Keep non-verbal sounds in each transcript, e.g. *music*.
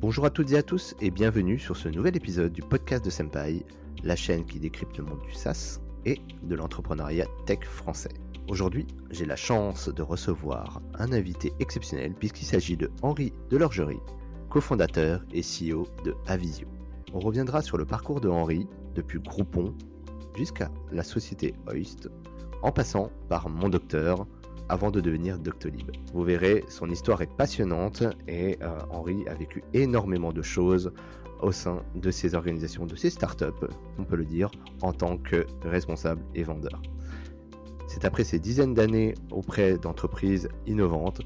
Bonjour à toutes et à tous et bienvenue sur ce nouvel épisode du podcast de Senpai, la chaîne qui décrypte le monde du SaaS et de l'entrepreneuriat tech français. Aujourd'hui, j'ai la chance de recevoir un invité exceptionnel puisqu'il s'agit de Henri Delorgerie, cofondateur et CEO de Avisio. On reviendra sur le parcours de Henri depuis Groupon jusqu'à la société Oist, en passant par Mon Docteur, avant de devenir Doctolib. Vous verrez, son histoire est passionnante et euh, Henri a vécu énormément de choses au sein de ses organisations, de ses startups, on peut le dire, en tant que responsable et vendeur. C'est après ces dizaines d'années auprès d'entreprises innovantes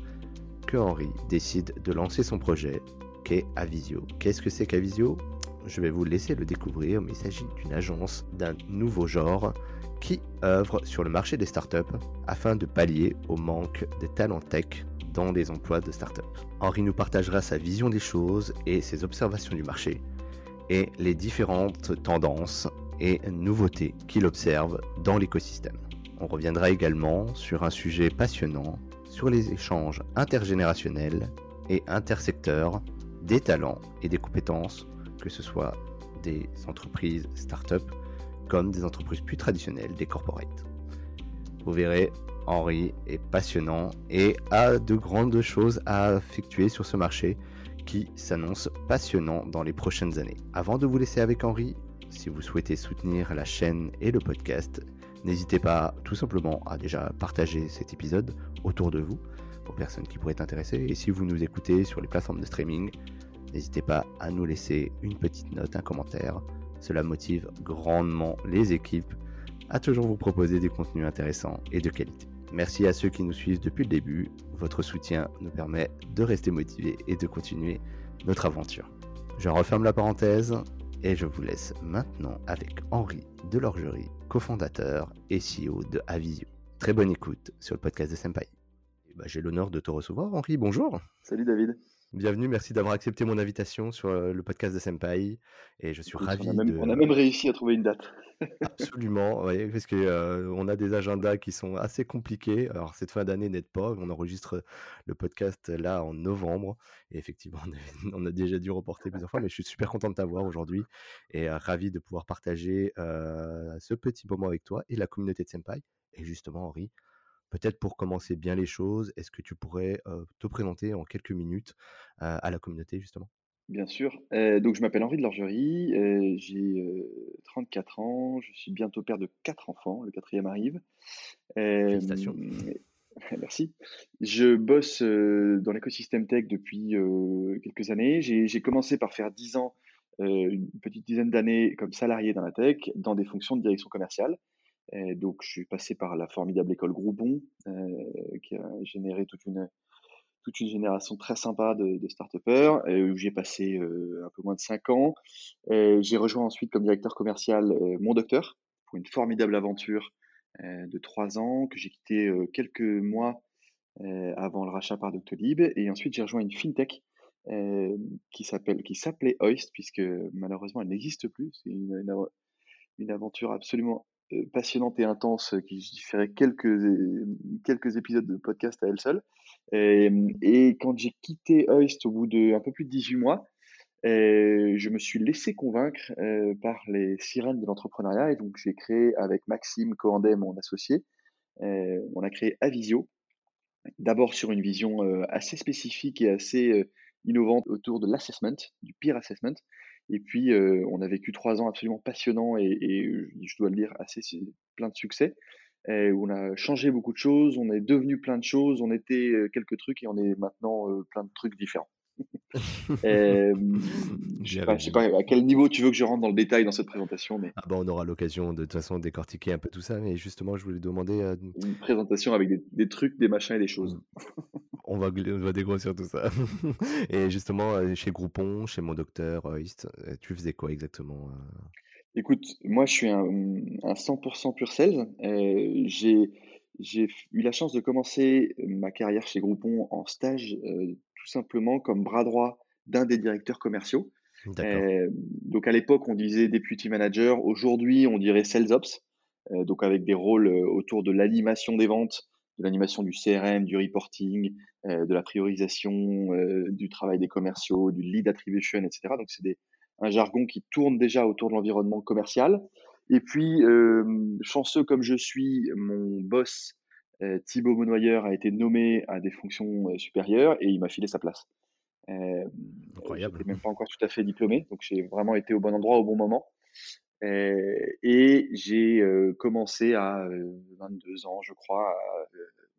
que Henri décide de lancer son projet qu'est Avisio? Qu'est-ce que c'est qu'Avisio? Je vais vous laisser le découvrir, mais il s'agit d'une agence d'un nouveau genre qui œuvre sur le marché des startups afin de pallier au manque de talents tech dans les emplois de startups. Henri nous partagera sa vision des choses et ses observations du marché et les différentes tendances et nouveautés qu'il observe dans l'écosystème. On reviendra également sur un sujet passionnant sur les échanges intergénérationnels et intersecteurs des talents et des compétences, que ce soit des entreprises startups comme des entreprises plus traditionnelles, des corporates. Vous verrez, Henri est passionnant et a de grandes choses à effectuer sur ce marché qui s'annonce passionnant dans les prochaines années. Avant de vous laisser avec Henri, si vous souhaitez soutenir la chaîne et le podcast, n'hésitez pas tout simplement à déjà partager cet épisode autour de vous aux personnes qui pourraient être intéressées. Et si vous nous écoutez sur les plateformes de streaming, n'hésitez pas à nous laisser une petite note, un commentaire cela motive grandement les équipes à toujours vous proposer des contenus intéressants et de qualité. Merci à ceux qui nous suivent depuis le début. Votre soutien nous permet de rester motivés et de continuer notre aventure. Je referme la parenthèse et je vous laisse maintenant avec Henri Delorgerie, cofondateur et CEO de Avisio. Très bonne écoute sur le podcast de Senpai. Bah, j'ai l'honneur de te recevoir, Henri. Bonjour. Salut David. Bienvenue, merci d'avoir accepté mon invitation sur le podcast de Senpai. Et je suis ravi. On a, même, on a, même, réussi à trouver une date. *laughs* Absolument, oui, parce qu'on on a des agendas qui sont assez compliqués. Alors, cette fin d'année n'aide pas. On enregistre le podcast là en novembre. Et effectivement, *laughs* on a, déjà dû reporter plusieurs fois, mais je suis super content de t'avoir aujourd'hui et ravi de pouvoir partager ce petit moment avec toi et la communauté de Senpai. Et justement, Henri, Peut-être pour commencer bien les choses, est-ce que tu pourrais te présenter en quelques minutes à la communauté justement? Bien sûr. donc, je m'appelle Henri de Lorgerie, j'ai 34 ans, je suis bientôt père de quatre enfants, le quatrième arrive. Félicitations. *laughs* Merci. Je bosse dans l'écosystème tech depuis quelques années. J'ai commencé par faire 10 ans, une petite dizaine d'années comme salarié dans la tech, dans des fonctions de direction commerciale donc, je suis passé par la formidable école Groupon, qui a généré toute une, toute une génération très sympa de, de start-upers, où j'ai passé un peu moins de 5 ans. j'ai rejoint ensuite comme directeur commercial Mon Docteur, pour une formidable aventure de 3 ans, que j'ai quitté quelques mois avant le rachat par Doctolib. Et ensuite, j'ai rejoint une fintech qui s'appelle qui s'appelait Oist, puisque malheureusement, elle n'existe plus. C'est une, une, aventure absolument euh, passionnante et intense euh, qui ferait quelques, euh, quelques épisodes de podcast à elle seule. Et, quand j'ai quitté Heist au bout de un peu plus de 18 mois, je me suis laissé convaincre par les sirènes de l'entrepreneuriat et donc j'ai créé avec Maxime Coandé, mon associé, on a créé Avisio, d'abord sur une vision assez spécifique et assez innovante autour de l'assessment, du peer assessment, et puis, on a vécu trois ans absolument passionnants et, je dois le dire, assez plein de succès. où on a changé beaucoup de choses, on est devenu plein de choses, on était quelques trucs et on est maintenant plein de trucs différents. Je ne sais, pas à quel niveau tu veux que je rentre dans le détail dans cette présentation. Mais... Ah bah on aura l'occasion de, toute façon de décortiquer un peu tout ça, mais justement, je voulais demander. Une présentation avec des, des, trucs, des machins et des choses. *laughs* On va, on va dégrossir tout ça. *laughs* Et justement, euh, chez Groupon, chez mon docteur, euh, euh, tu faisais quoi exactement Écoute, moi je suis un, 100% pur sales. j'ai, j'ai eu la chance de commencer ma carrière chez Groupon en stage, tout simplement comme bras droit d'un des directeurs commerciaux. donc à l'époque, on disait deputy manager. Aujourd'hui, on dirait sales ops. donc avec des rôles autour de l'animation des ventes, de l'animation du CRM, du reporting, de la priorisation, du travail des commerciaux, du lead attribution, etc. Donc c'est un jargon qui tourne déjà autour de l'environnement commercial. Et puis, chanceux comme je suis, mon boss Thibaut Monoyer a été nommé à des fonctions supérieures et il m'a filé sa place. Euh, Incroyable. Je même pas encore tout à fait diplômé, donc j'ai vraiment été au bon endroit au bon moment. Euh, et j'ai euh, commencé à 22 ans, je crois, à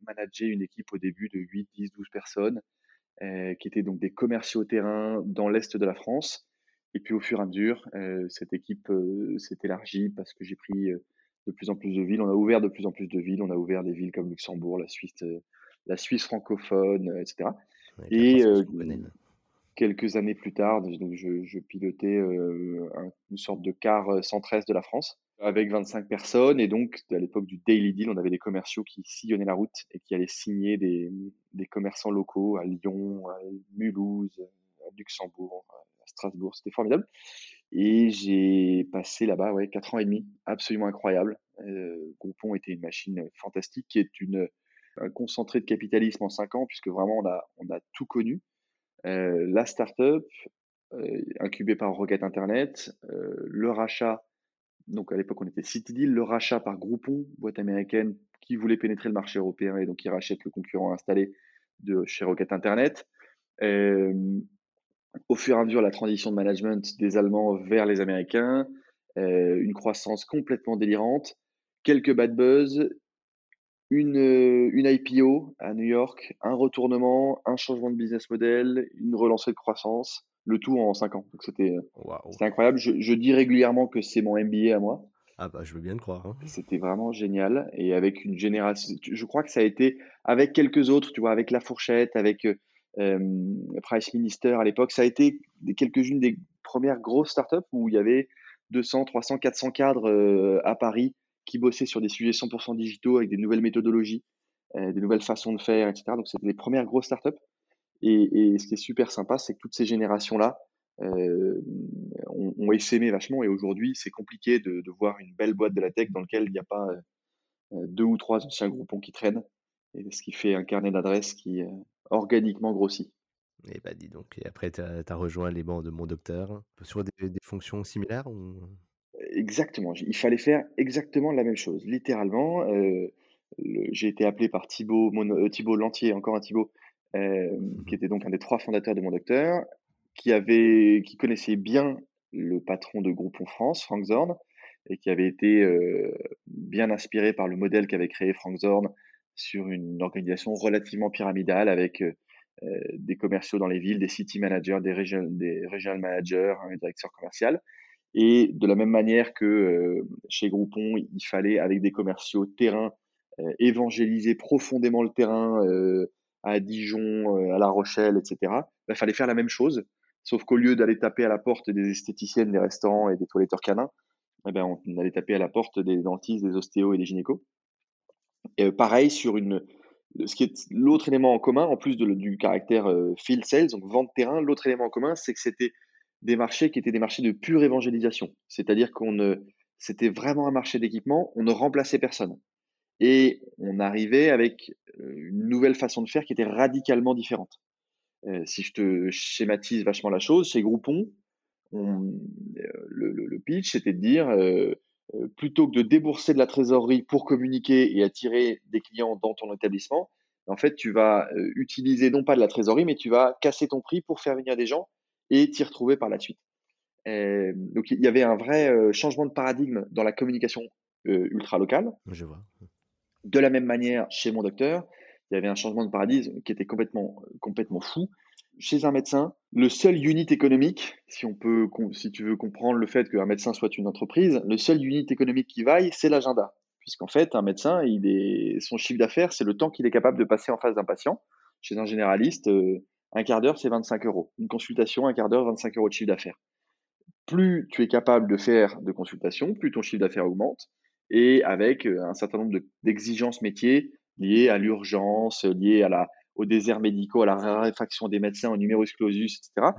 manager une équipe au début de 8, 10, 12 personnes, qui étaient donc des commerciaux terrain dans l'Est de la France. Et puis au fur et à mesure, cette équipe s'est élargie parce que j'ai pris de plus en plus de villes. On a ouvert de plus en plus de villes. On a ouvert des villes comme Luxembourg, la Suisse, la Suisse francophone, etc. et quelques années plus tard, donc je, pilotais une sorte de car centre-est de la France avec 25 personnes. Et donc, à l'époque du Daily Deal, on avait des commerciaux qui sillonnaient la route et qui allaient signer des, des commerçants locaux à Lyon, à Mulhouse, à Luxembourg, à Strasbourg. C'était formidable. Et j'ai passé là-bas ouais, 4 ans et demi, absolument incroyable. Euh, Groupon était une machine fantastique qui est une, un concentré de capitalisme en 5 ans, puisque vraiment on a, on a tout connu. Euh, la startup, euh, incubée par Rocket Internet, euh, le rachat, donc à l'époque on était CityDeal, le rachat par Groupon, boîte américaine qui voulait pénétrer le marché européen et donc qui rachète le concurrent installé de chez Rocket Internet. Au fur et à mesure, la transition de management des Allemands vers les Américains, une croissance complètement délirante, quelques bad buzz, une, euh, une IPO à New York, un retournement, un changement de business model, une relancée de croissance, le tout en 5 ans. Donc c'était incroyable. Je, dis régulièrement que c'est mon MBA à moi. Ah bah je veux bien le croire. Hein. C'était vraiment génial et avec une génération. Je crois que ça a été avec quelques autres, tu vois, avec La Fourchette, avec euh, euh, Price Minister à l'époque, ça a été quelques-unes des premières grosses startups où il y avait 200, 300, 400 cadres à Paris qui bossaient sur des sujets 100% digitaux avec des nouvelles méthodologies, euh, des nouvelles façons de faire, etc. Donc, c'était les premières grosses startups. Et, et ce qui est super sympa, c'est que toutes ces générations-là euh, ont, ont essaimé vachement. Et aujourd'hui, c'est compliqué de, voir une belle boîte de la tech dans laquelle il n'y a pas euh, deux ou trois anciens groupons qui traînent. Et ce qui fait un carnet d'adresses qui euh, organiquement grossit. Et bah dis donc, et après tu as, as, rejoint les bancs de mon docteur sur des, des fonctions similaires ou... Exactement, il fallait faire exactement la même chose. Littéralement, euh, j'ai été appelé par Thibaut, euh, Thibaut Lantier, encore un Thibaut, euh, mmh qui *laughs* était donc un des trois fondateurs de mon docteur, qui, avait, qui connaissait bien le patron de Groupon France, Frank Zorn, et qui avait été bien inspiré par le modèle qu'avait créé Frank Zorn sur une organisation relativement pyramidale avec des commerciaux dans les villes, des city managers, des, regional, des regional managers, un directeur commercial. Et de la même manière que euh, chez Groupon, il fallait, avec des commerciaux terrain, euh, évangéliser profondément le terrain euh, à Dijon, à La Rochelle, etc. Bah, il fallait faire la même chose, sauf qu'au lieu d'aller taper à la porte des esthéticiennes, des restaurants et des toiletteurs canins, eh ben, on allait taper à la porte des dentistes, des ostéos et des gynécos. Et pareil sur une, ce qui est l'autre élément en commun, en plus de, du caractère field sales, donc vente terrain, l'autre élément en commun, c'est que c'était des marchés qui étaient des marchés de pure évangélisation. C'est-à-dire qu'on c'était vraiment un marché d'équipement, on ne remplaçait personne. Et on arrivait avec euh, une nouvelle façon de faire qui était radicalement différente. Euh, si je te schématise vachement la chose, chez Groupon, on, euh, le, le, pitch, c'était de dire, plutôt que de débourser de la trésorerie pour communiquer et attirer des clients dans ton établissement, en fait, tu vas utiliser non pas de la trésorerie, mais tu vas casser ton prix pour faire venir des gens et t'y retrouver par la suite. Euh, donc il y avait un vrai euh, changement de paradigme dans la communication euh, ultra locale. Je vois. De la même manière, chez mon docteur, il y avait un changement de paradigme qui était complètement, complètement fou. Chez un médecin, le seul unit économique, si, on peut, si tu veux comprendre le fait qu'un médecin soit une entreprise, le seul unit économique qui vaille, c'est l'agenda. Puisqu'en fait, un médecin, il est, son chiffre d'affaires, c'est le temps qu'il est capable de passer en face d'un patient. Chez un généraliste, un quart d'heure, c'est 25 euros. Une consultation, un quart d'heure, 25 euros de chiffre d'affaires. Plus tu es capable de faire de consultations, plus ton chiffre d'affaires augmente, et avec euh, un certain nombre d'exigences métiers liées à l'urgence, liées à la, aux déserts médicaux, à la raréfaction des médecins, au numerus clausus, etc.,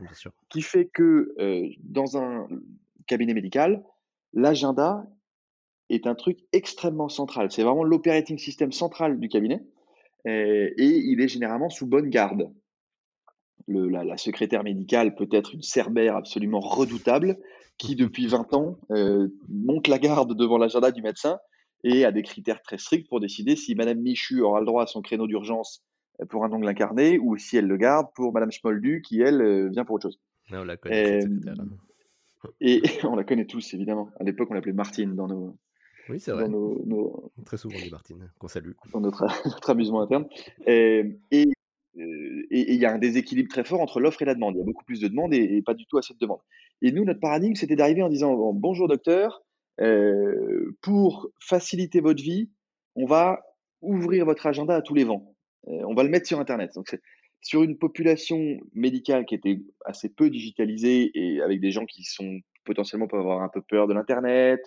qui fait que euh, dans un cabinet médical, l'agenda est un truc extrêmement central. C'est vraiment l'operating system central du cabinet. et, il est généralement sous bonne garde. la, secrétaire médicale peut être une cerbère absolument redoutable qui, *laughs* depuis 20 ans, euh, monte la garde devant l'agenda du médecin et a des critères très stricts pour décider si Madame Michu aura le droit à son créneau d'urgence pour un ongle incarné ou si elle le garde pour Madame Schmoldu qui, elle, euh, vient pour autre chose. on la connaît, et, *laughs* on la connaît tous, évidemment. À l'époque, on l'appelait Martine dans nos, oui, c'est vrai. Nos, Très souvent dit Martine, qu'on salue. Dans notre, *laughs* notre amusement interne. Et il y a un déséquilibre très fort entre l'offre et la demande. Il y a beaucoup plus de demandes et, pas du tout assez de demandes. Et nous, notre paradigme, c'était d'arriver en disant Bonjour docteur, euh, pour faciliter votre vie, on va ouvrir votre agenda à tous les vents. Euh, on va le mettre sur Internet. Donc, sur une population médicale qui était assez peu digitalisée et avec des gens qui sont potentiellement peuvent avoir un peu peur de l'Internet,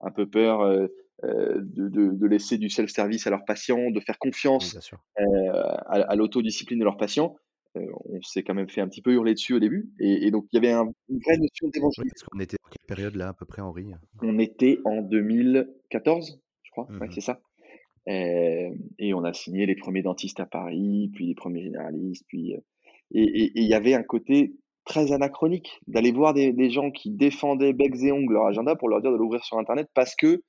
un peu peur euh, euh, de, de, laisser du self-service à leurs patients, de faire confiance euh, à, à l'autodiscipline de leurs patients. on s'est quand même fait un petit peu hurler dessus au début. Et, donc, il y avait un, une vraie notion d'évangélisme. Oui, qu'on était quelle période là, à peu près, Henri On était en 2014, je crois. Ouais, mmh c'est ça. Et, on a signé les premiers dentistes à Paris, puis les premiers généralistes, puis et il y avait un côté très anachronique d'aller voir des, des, gens qui défendaient becs et ongles leur agenda pour leur dire de l'ouvrir sur Internet parce que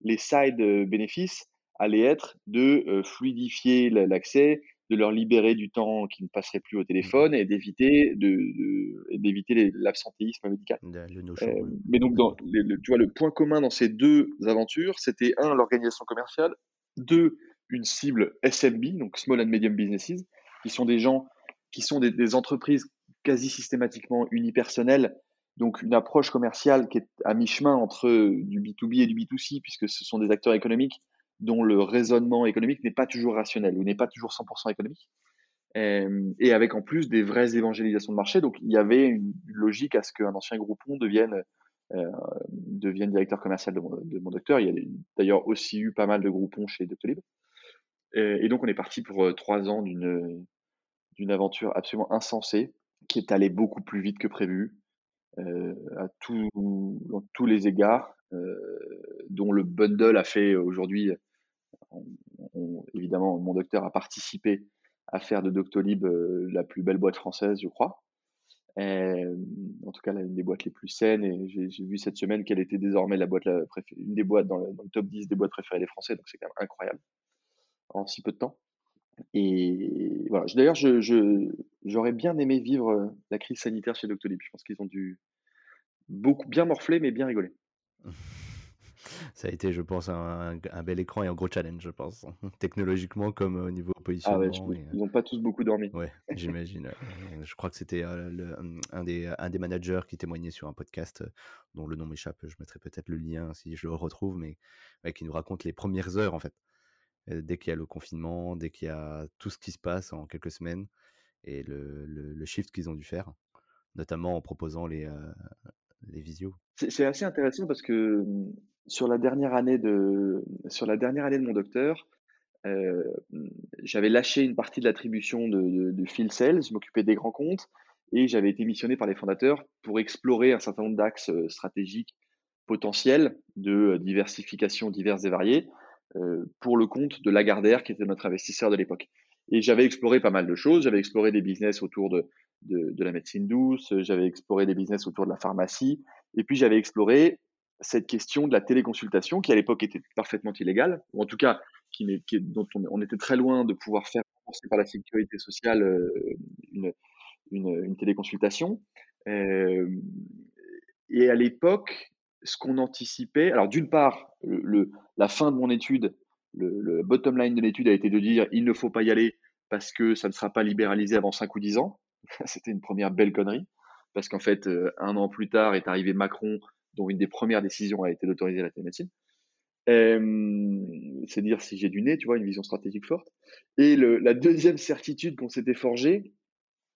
les side bénéfices allaient être de fluidifier l'accès, de leur libérer du temps qui ne passerait plus au mmh téléphone et d'éviter de, d'éviter l'absentéisme médical. mais donc, dans tu vois, le point commun dans ces deux aventures, c'était un, l'organisation commerciale, deux, une cible SMB, donc Small and Medium Businesses, qui sont des gens qui sont des, entreprises quasi systématiquement unipersonnel, donc une approche commerciale qui est à mi-chemin entre du B2B et du B2C, puisque ce sont des acteurs économiques dont le raisonnement économique n'est pas toujours rationnel ou n'est pas toujours 100% économique. Euh, et avec en plus des vraies évangélisations de marché. Donc il y avait une logique à ce qu'un ancien groupon devienne, devienne directeur commercial de mon, docteur. Il y a d'ailleurs aussi eu pas mal de groupons chez Doctolib. Et, et donc on est parti pour euh, trois ans d'une d'une aventure absolument insensée qui est allé beaucoup plus vite que prévu, euh, à dans tous les égards, euh, dont le bundle a fait aujourd'hui, évidemment, mon docteur a participé à faire de Doctolib euh, la plus belle boîte française, je crois. En tout cas, une des boîtes les plus saines. Et j'ai vu cette semaine qu'elle était désormais la boîte la une des boîtes dans le, top 10 des boîtes préférées des Français. Donc c'est quand même incroyable en si peu de temps. Et voilà. D'ailleurs, j'aurais bien aimé vivre euh, la crise sanitaire chez Doctolib. Je pense qu'ils ont dû beaucoup bien morfler, mais bien rigoler. *laughs* Ça a été, je pense, un, bel écran et un gros challenge, je pense, *laughs* technologiquement comme au niveau positionnement. Ah ouais, ils n'ont pas tous beaucoup dormi. Ouais, j'imagine. je crois que c'était un, des, un des managers qui témoignait sur un podcast dont le nom m'échappe. Je mettrai peut-être le lien si je le retrouve, mais qui nous raconte les premières heures en fait dès qu'il y a le confinement, dès qu'il y a tout ce qui se passe en quelques semaines et le, le, shift qu'ils ont dû faire, notamment en proposant les, les visios. C'est assez intéressant parce que mmh, sur la dernière année de, sur la dernière année de mon docteur, mmh, j'avais lâché une partie de l'attribution de, field sales, je m'occupais des grands comptes et j'avais été missionné par les fondateurs pour explorer un certain nombre d'axes stratégiques potentiels de diversification diverses et variées euh, pour le compte de Lagardère, qui était notre investisseur de l'époque. Et j'avais exploré pas mal de choses. J'avais exploré des business autour de, de, de la médecine douce, j'avais exploré des business autour de la pharmacie, et puis j'avais exploré cette question de la téléconsultation, qui à l'époque était parfaitement illégale, ou en tout cas qui, qui dont on, était très loin de pouvoir faire rembourser par la sécurité sociale euh, une, une, téléconsultation. Euh, et à l'époque, ce qu'on anticipait, alors d'une part, le, la fin de mon étude, le, bottom line de l'étude a été de dire il ne faut pas y aller parce que ça ne sera pas libéralisé avant 5 ou 10 ans. *laughs* C'était une première belle connerie, parce qu'en fait, euh, un an plus tard est arrivé Macron, dont une des premières décisions a été d'autoriser la télémédecine. c'est dire si j'ai du nez, tu vois, une vision stratégique forte. Et la deuxième certitude qu'on s'était forgée,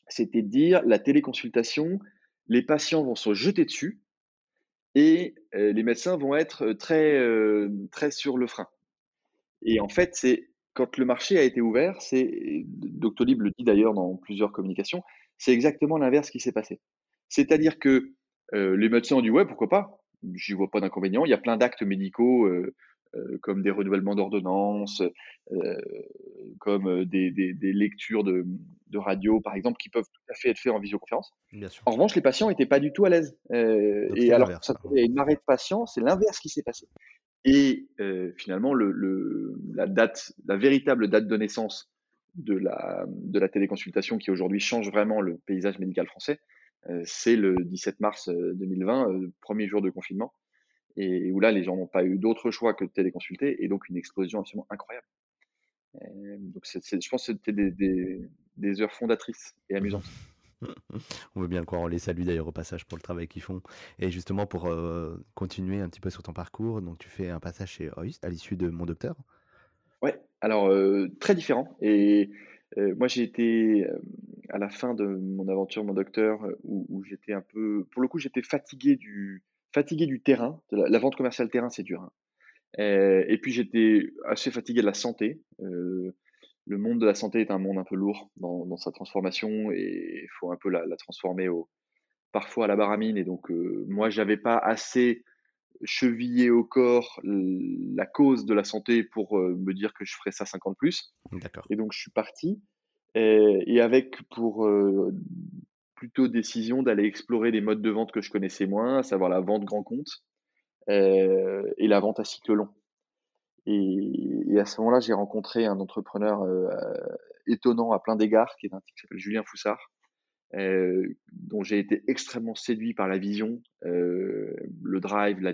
c'était de dire la téléconsultation, les patients vont se jeter dessus, et les médecins vont être très, très sur le frein. Et en fait, c'est quand le marché a été ouvert, c'est Doctolib le dit d'ailleurs dans plusieurs communications, c'est exactement l'inverse qui s'est passé. C'est-à-dire que les médecins ont dit ouais, pourquoi pas? J'y vois pas d'inconvénient. Il y a plein d'actes médicaux comme des renouvellements d'ordonnances, comme des, des, lectures de, de, radio, par exemple, qui peuvent tout à fait être faites en visioconférence. En revanche, les patients n'étaient pas du tout à l'aise. et alors, ça, il y a une marée de patients, c'est l'inverse qui s'est passé. Et finalement, le, le, la date, la véritable date de naissance de la, de la téléconsultation qui aujourd'hui change vraiment le paysage médical français, c'est le 17 mars 2020, premier jour de confinement et où là, les gens n'ont pas eu d'autre choix que de téléconsulter, et donc une explosion absolument incroyable. donc, je pense que c'était des, des, heures fondatrices et amusantes. *laughs* On veut bien le croire, on les salue d'ailleurs au passage pour le travail qu'ils font. Et justement, pour euh, continuer un petit peu sur ton parcours, donc tu fais un passage chez Hoist à l'issue de Mon Docteur Ouais, alors euh, très différent. Et euh, moi, j'ai été à la fin de mon aventure Mon Docteur où, où j'étais un peu, pour le coup, j'étais fatigué du, fatigué du terrain. La, vente commerciale terrain, c'est dur. Hein. Euh, et, puis j'étais assez fatigué de la santé. Euh, le monde de la santé est un monde un peu lourd dans, sa transformation et il faut un peu la, transformer au, parfois à la baramine. Et donc, euh, moi, j'avais pas assez chevillé au corps la cause de la santé pour me dire que je ferais ça 50 plus. Et donc, je suis parti. Et, et avec pour plutôt décision d'aller explorer des modes de vente que je connaissais moins, à savoir la vente grand compte euh, et la vente à cycle long. Et, à ce moment-là, j'ai rencontré un entrepreneur euh, étonnant à plein d'égards, qui est un type qui s'appelle Julien Foussard, euh, dont j'ai été extrêmement séduit par la vision, le drive, la,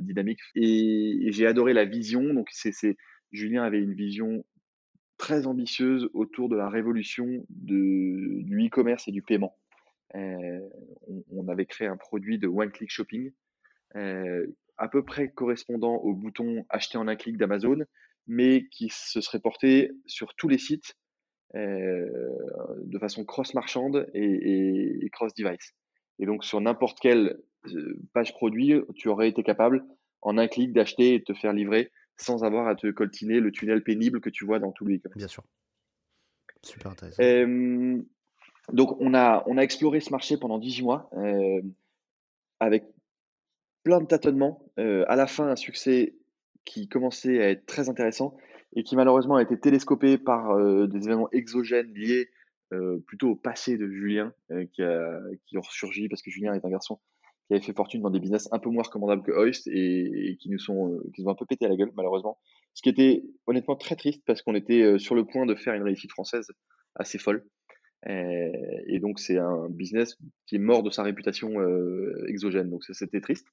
dynamique. Et, j'ai adoré la vision. Donc, Julien avait une vision très ambitieuse autour de la révolution du e-commerce et du paiement. Euh, on, avait créé un produit de one-click shopping euh, à peu près correspondant au bouton acheter en un clic d'Amazon, mais qui se serait porté sur tous les sites euh, de façon cross-marchande et, cross-device. Et donc sur n'importe quelle page produit, tu aurais été capable en un clic d'acheter et de te faire livrer sans avoir à te coltiner le tunnel pénible que tu vois dans tous les e Bien sûr. Super intéressant. Donc, on a, on a exploré ce marché pendant 18 mois euh, avec plein de tâtonnements. Euh, à la fin, un succès qui commençait à être très intéressant et qui malheureusement a été télescopé par euh, des événements exogènes liés plutôt au passé de Julien qui, a, qui ont ressurgi parce que Julien est un garçon qui avait fait fortune dans des business un peu moins recommandables que Hoist et, qui nous sont qui nous ont un peu pété à la gueule malheureusement. Ce qui était honnêtement très triste parce qu'on était sur le point de faire une réussite française assez folle. Euh, et donc, c'est un business qui est mort de sa réputation euh, exogène. Donc, c'était triste.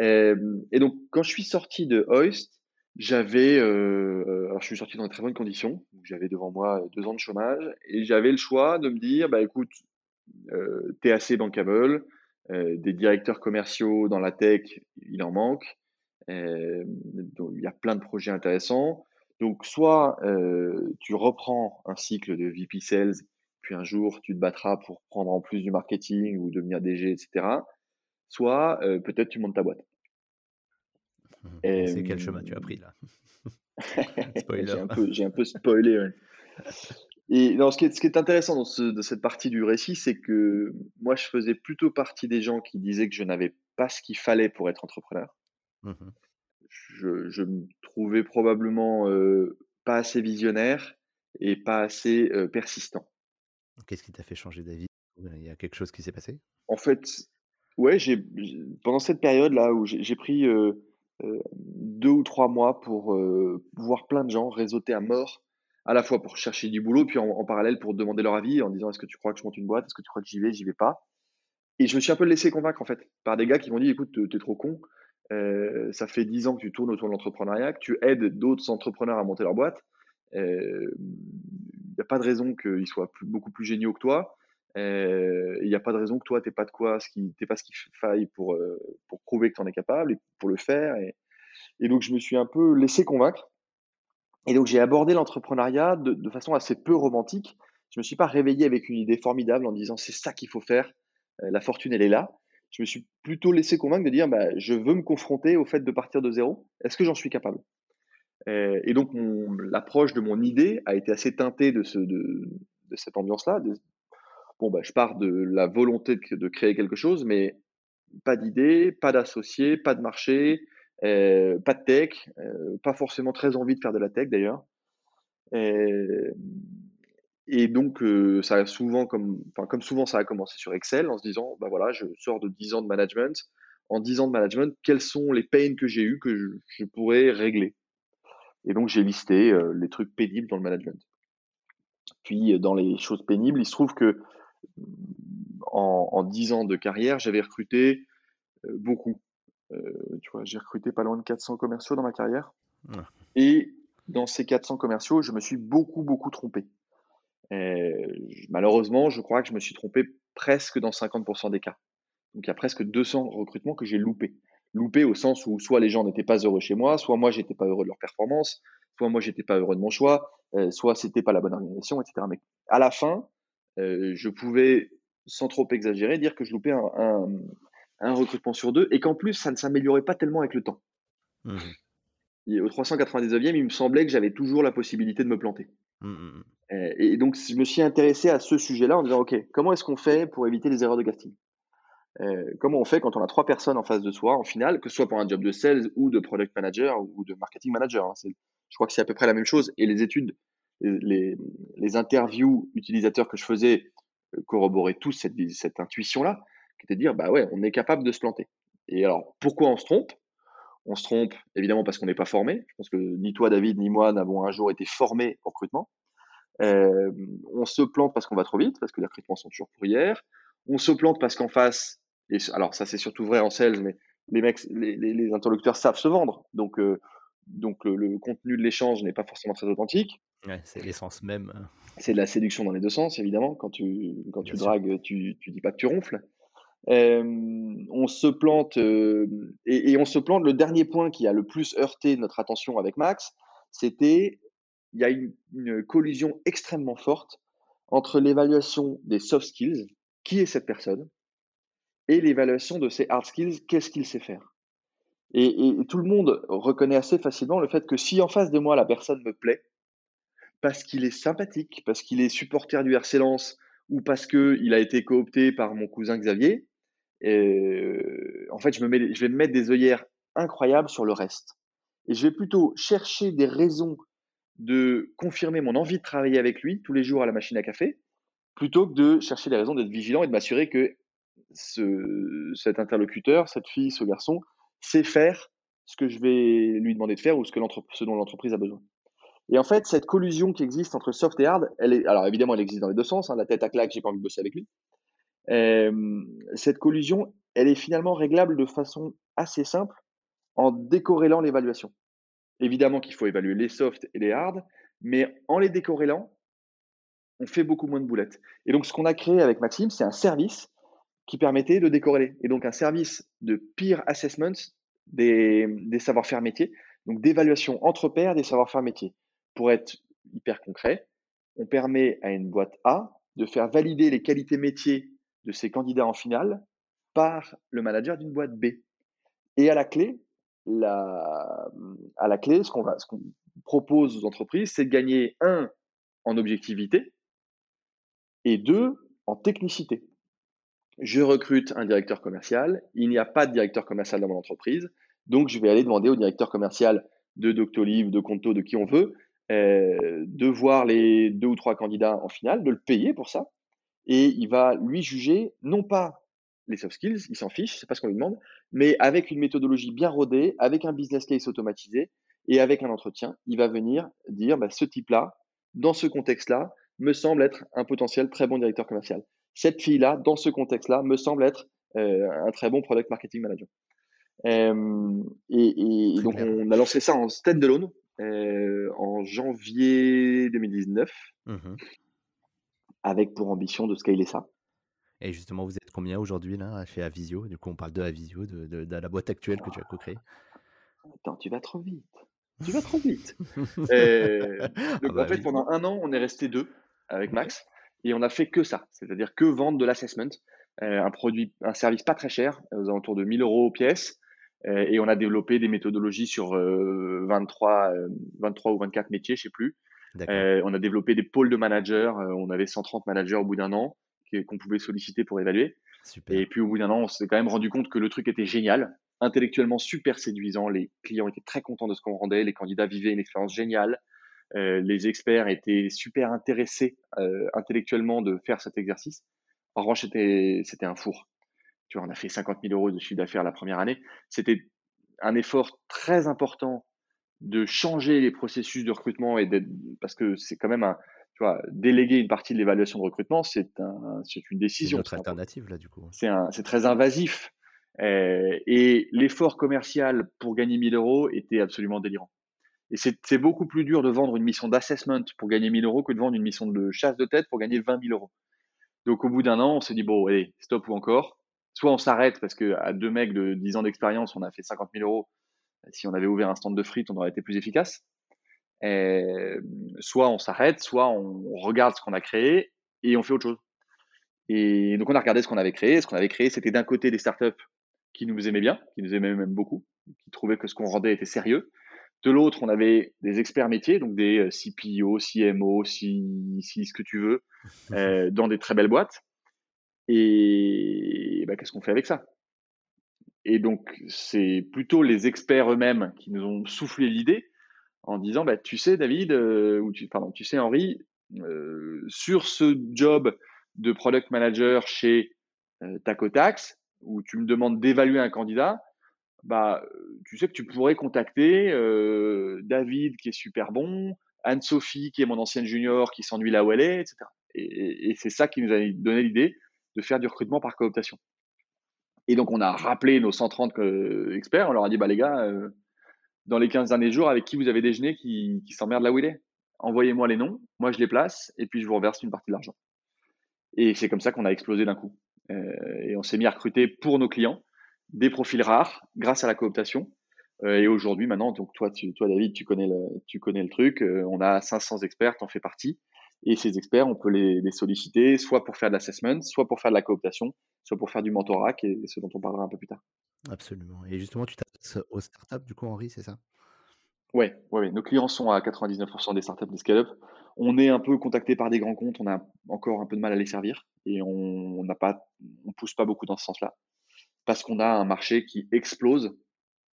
Euh, et donc, quand je suis sorti de Hoist, j'avais, alors je suis sorti dans de très bonnes conditions. J'avais devant moi deux ans de chômage et j'avais le choix de me dire, bah écoute, euh, assez bankable, euh, des directeurs commerciaux dans la tech, il en manque. Euh, il y a plein de projets intéressants. Donc, soit tu reprends un cycle de VP Sales puis un jour tu te battras pour prendre en plus du marketing ou devenir DG, etc. Soit euh, peut-être tu montes ta boîte. C'est quel chemin tu as pris là *laughs* J'ai un, peu spoilé. Et ce, qui est, intéressant dans, cette partie du récit, c'est que moi, je faisais plutôt partie des gens qui disaient que je n'avais pas ce qu'il fallait pour être entrepreneur. Mmh je, me trouvais probablement euh, pas assez visionnaire et pas assez euh, persistant. Qu'est-ce qui t'a fait changer d'avis? Il y a quelque chose qui s'est passé? En fait, ouais, j'ai pendant cette période-là où j'ai pris deux ou trois mois pour voir plein de gens réseauter à mort, à la fois pour chercher du boulot, puis en, parallèle pour demander leur avis en disant est-ce que tu crois que je monte une boîte? Est-ce que tu crois que j'y vais? J'y vais pas. Et je me suis un peu laissé convaincre en fait par des gars qui m'ont dit écoute, t'es trop con. ça fait dix ans que tu tournes autour de l'entrepreneuriat, que tu aides d'autres entrepreneurs à monter leur boîte n'y a pas de raison qu'ils soient beaucoup plus géniaux que toi. Il n'y a pas de raison que toi, tu n'es pas de quoi, ce qui, pas ce qu'il faille pour, euh, pour prouver que tu en es capable et pour le faire. Et, donc, je me suis un peu laissé convaincre. Et donc, j'ai abordé l'entrepreneuriat de, façon assez peu romantique. Je ne me suis pas réveillé avec une idée formidable en disant c'est ça qu'il faut faire, euh, la fortune, elle est là. Je me suis plutôt laissé convaincre de dire bah, je veux me confronter au fait de partir de zéro. Est-ce que j'en suis capable? Euh, et donc, l'approche de mon idée a été assez teintée de, cette ambiance-là. Bon, bah, je pars de la volonté de, créer quelque chose, mais pas d'idée, pas d'associé, pas de marché, pas de tech, pas forcément très envie de faire de la tech d'ailleurs. Et donc, ça a souvent, comme, comme souvent, ça a commencé sur Excel en se disant, bah voilà, je sors de 10 ans de management. En 10 ans de management, quels sont les pains que j'ai eu que je, pourrais régler? Et donc, j'ai listé les trucs pénibles dans le management. Puis, dans les choses pénibles, il se trouve que en, en 10 ans de carrière, j'avais recruté beaucoup. tu vois, j'ai recruté pas loin de 400 commerciaux dans ma carrière. Et dans ces 400 commerciaux, je me suis beaucoup, beaucoup trompé. malheureusement, je crois que je me suis trompé presque dans 50% des cas. Donc il y a presque 200 recrutements que j'ai loupés. Loupés au sens où soit les gens n'étaient pas heureux chez moi, soit moi j'étais pas heureux de leur performance, soit moi j'étais pas heureux de mon choix, euh, soit c'était pas la bonne organisation, etc. Mais à la fin, euh, je pouvais, sans trop exagérer, dire que je loupais un, un, recrutement sur deux et qu'en plus ça ne s'améliorait pas tellement avec le temps. Mmh au 399e, il me semblait que j'avais toujours la possibilité de me planter. Mmh, mmh, mmh. Et, donc, je me suis intéressé à ce sujet-là en disant, OK, comment est-ce qu'on fait pour éviter les erreurs de casting? Comment on fait quand on a trois personnes en face de soi, en finale, que ce soit pour un job de sales ou de product manager ou de marketing manager hein, Je crois que c'est à peu près la même chose. Et les études, les, les interviews utilisateurs que je faisais euh, corroboraient tous cette, cette intuition-là, qui était de dire, bah ouais, on est capable de se planter. Et alors, pourquoi on se trompe? On se trompe évidemment parce qu'on n'est pas formé. Je pense que ni toi, David, ni moi n'avons un jour été formés au recrutement. Euh, on se plante parce qu'on va trop vite, parce que les recrutements sont toujours pour hier. On se plante parce qu'en face, et alors ça c'est surtout vrai en sales, mais les mecs, les, interlocuteurs savent se vendre. Donc, euh, donc le, contenu de l'échange n'est pas forcément très authentique. C'est l'essence même. C'est de la séduction dans les deux sens, évidemment. Quand tu, quand tu dragues, tu, tu dis pas que tu ronfles on se plante et, on se plante. Le dernier point qui a le plus heurté notre attention avec Max, c'était il y a une, collision extrêmement forte entre l'évaluation des soft skills, qui est cette personne, et l'évaluation de ses hard skills, qu'est-ce qu'il sait faire. Et, tout le monde reconnaît assez facilement le fait que si en face de moi la personne me plaît, parce qu'il est sympathique, parce qu'il est supporter du RC Lens ou parce qu'il a été coopté par mon cousin Xavier, et, en fait, je, vais me mettre des œillères incroyables sur le reste. Et je vais plutôt chercher des raisons de confirmer mon envie de travailler avec lui tous les jours à la machine à café, plutôt que de chercher des raisons d'être vigilant et de m'assurer que ce, cet interlocuteur, cette fille, ce garçon, sait faire ce que je vais lui demander de faire ou ce, que ce dont l'entreprise a besoin. Et en fait, cette collusion qui existe entre soft et hard, alors évidemment, elle existe dans les deux sens. Hein, la tête à claque, j'ai pas envie de bosser avec lui cette collusion, elle est finalement réglable de façon assez simple en décorrélant l'évaluation. Évidemment qu'il faut évaluer les softs et les hard, mais en les décorrélant, on fait beaucoup moins de boulettes. Et donc, ce qu'on a créé avec Maxime, c'est un service qui permettait de décorréler. Et donc, un service de peer assessment des savoir-faire métiers, donc d'évaluation entre pairs des savoir-faire métiers. Pour être hyper concret, on permet à une boîte A de faire valider les qualités métiers de ces candidats en finale par le manager d'une boîte B. Et à la clé, ce qu'on qu'on propose aux entreprises, c'est de gagner un en objectivité et deux en technicité. Je recrute un directeur commercial, il n'y a pas de directeur commercial dans mon entreprise, donc je vais aller demander au directeur commercial de Doctolib, de Conto, de qui on veut, euh, de voir les deux ou trois candidats en finale, de le payer pour ça, et il va lui juger non pas les soft skills, il s'en fiche, c'est pas ce qu'on lui demande, mais avec une méthodologie bien rodée, avec un business case automatisé et avec un entretien, il va venir dire bah, ce type-là, dans ce contexte-là, me semble être un potentiel très bon directeur commercial. Cette fille-là, dans ce contexte-là, me semble être euh, un très bon product marketing manager. Euh, et, donc, on a lancé ça en standalone euh, en janvier 2019 avec pour ambition de scaler ça. Et justement, vous êtes combien aujourd'hui là chez Avisio? Du coup, on parle de Avisio, de, de, la boîte actuelle que tu as co-créée. Attends, tu vas trop vite. Tu vas trop vite. *laughs* Euh, ah donc, bah en fait, pendant un an, on est resté deux avec Max et on a fait que ça, c'est-à-dire que vendre de l'assessment, euh, un produit, un service pas très cher, aux alentours de 1000 euros pièce. Euh, et on a développé des méthodologies sur 23, 23 ou 24 métiers, je sais plus, euh, on a développé des pôles de managers. Euh, on avait 130 managers au bout d'un an qu'on pouvait solliciter pour évaluer. Et puis au bout d'un an, on s'est quand même rendu compte que le truc était génial. intellectuellement super séduisant. Les clients étaient très contents de ce qu'on rendait. Les candidats vivaient une expérience géniale. Euh, les experts étaient super intéressés euh, intellectuellement de faire cet exercice. En revanche, c'était un four. Tu vois, on a fait 50 000 euros de chiffre d'affaires la première année. C'était un effort très important de changer les processus de recrutement et d'être, parce que c'est quand même un, tu vois, déléguer une partie de l'évaluation de recrutement, c'est un, c'est une décision. C'est alternative là, du coup. C'est un, c'est très invasif. Euh, et l'effort commercial pour gagner 1000 euros était absolument délirant. Et c'est beaucoup plus dur de vendre une mission d'assessment pour gagner 1000 euros que de vendre une mission de chasse de tête pour gagner 20 000 euros. Donc au bout d'un an, on se dit, bon, allez, stop ou encore. Soit on s'arrête parce qu'à deux mecs de 10 ans d'expérience, on a fait 50 000 euros. Si on avait ouvert un stand de frites, on aurait été plus efficace. Et soit on s'arrête, soit on regarde ce qu'on a créé et on fait autre chose. Et donc on a regardé ce qu'on avait créé. Ce qu'on avait créé, c'était d'un côté des startups qui nous aimaient bien, qui nous aimaient même beaucoup, qui trouvaient que ce qu'on rendait était sérieux. De l'autre, on avait des experts métiers, donc des euh, CPO, CMO, si, ce que tu veux, *laughs* euh, dans des très belles boîtes. Et bah, qu'est-ce qu'on fait avec ça? Et donc, c'est plutôt les experts eux-mêmes qui nous ont soufflé l'idée en disant, bah, tu sais, David, euh, ou tu, pardon, tu sais, Henri, sur ce job de product manager chez Tacotax, où tu me demandes d'évaluer un candidat, bah, tu sais que tu pourrais contacter euh, David qui est super bon, Anne-Sophie qui est mon ancienne junior qui s'ennuie là où elle est, etc. Et, c'est ça qui nous a donné l'idée de faire du recrutement par cooptation. Et donc on a rappelé nos 130 euh, experts, on leur a dit bah les gars, euh, dans les 15 derniers jours, avec qui vous avez déjeuné qui, qui s'emmerde là où il est? Envoyez-moi les noms, moi je les place et puis je vous reverse une partie de l'argent. Et c'est comme ça qu'on a explosé d'un coup. et on s'est mis à recruter pour nos clients des profils rares grâce à la cooptation. Euh, et aujourd'hui, maintenant, donc toi, tu, toi, David, tu connais le, tu connais le truc. Euh, on a 500 experts, en fais partie. Et ces experts, on peut les, les solliciter soit pour faire de l'assessment, soit pour faire de la cooptation, soit pour faire du mentorat, qui est ce dont on parlera un peu plus tard. Absolument. Et justement, tu t'adresses aux startups, du coup, Henri, c'est ça? Ouais, ouais, ouais, nos clients sont à 99% des startups, des scale-up. On est un peu contacté par des grands comptes, on a encore un peu de mal à les servir et on n'a pas, on pousse pas beaucoup dans ce sens-là parce qu'on a un marché qui explose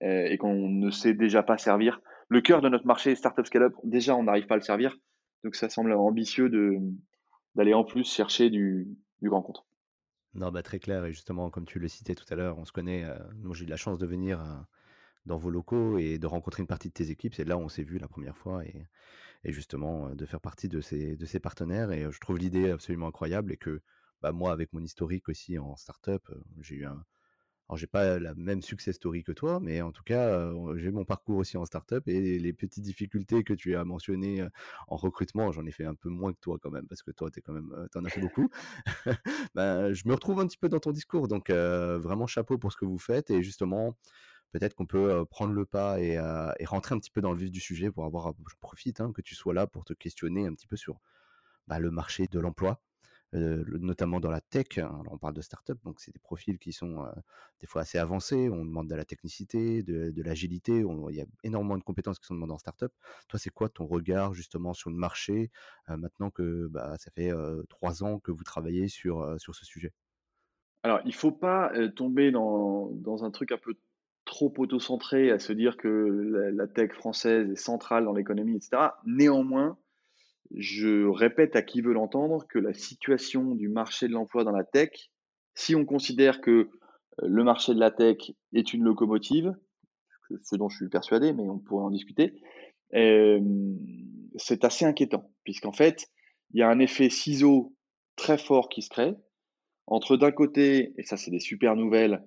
euh, et qu'on ne sait déjà pas servir. Le cœur de notre marché, Startup Scale-up, déjà on n'arrive pas à le servir. Donc ça semble ambitieux d'aller en plus chercher du, grand compte. Non, bah très clair. Et justement, comme tu le citais tout à l'heure, on se connaît. Euh, j'ai eu la chance de venir euh, dans vos locaux et de rencontrer une partie de tes équipes. C'est là où on s'est vu la première fois et, justement de faire partie de ces, de ces partenaires. Et je trouve l'idée absolument incroyable et que bah, moi, avec mon historique aussi en startup, j'ai eu un, alors, j'ai pas la même success story que toi, mais en tout cas, j'ai mon parcours aussi en startup et les petites difficultés que tu as mentionnées en recrutement, j'en ai fait un peu moins que toi quand même, parce que toi, es quand même, en as fait beaucoup. *laughs* ben, je me retrouve un petit peu dans ton discours, donc vraiment chapeau pour ce que vous faites et justement, peut-être qu'on peut prendre le pas et, rentrer un petit peu dans le vif du sujet pour avoir, je profite hein, que tu sois là pour te questionner un petit peu sur bah, le marché de l'emploi notamment dans la tech. Hein, on parle de start-up, donc c'est des profils qui sont des fois assez avancés. On demande de la technicité, de, l'agilité. Il y a énormément de compétences qui sont demandées en start-up. Toi, c'est quoi ton regard justement sur le marché maintenant que bah, ça fait trois ans que vous travaillez sur, sur ce sujet? Alors, il ne faut pas tomber dans, dans, un truc un peu trop auto-centré à se dire que la, la tech française est centrale dans l'économie, etc. Néanmoins, je répète à qui veut l'entendre que la situation du marché de l'emploi dans la tech, si on considère que euh, le marché de la tech est une locomotive, ce dont je suis persuadé, mais on pourrait en discuter, c'est assez inquiétant, puisqu'en fait, il y a un effet ciseau très fort qui se crée entre d'un côté, et ça c'est des super nouvelles,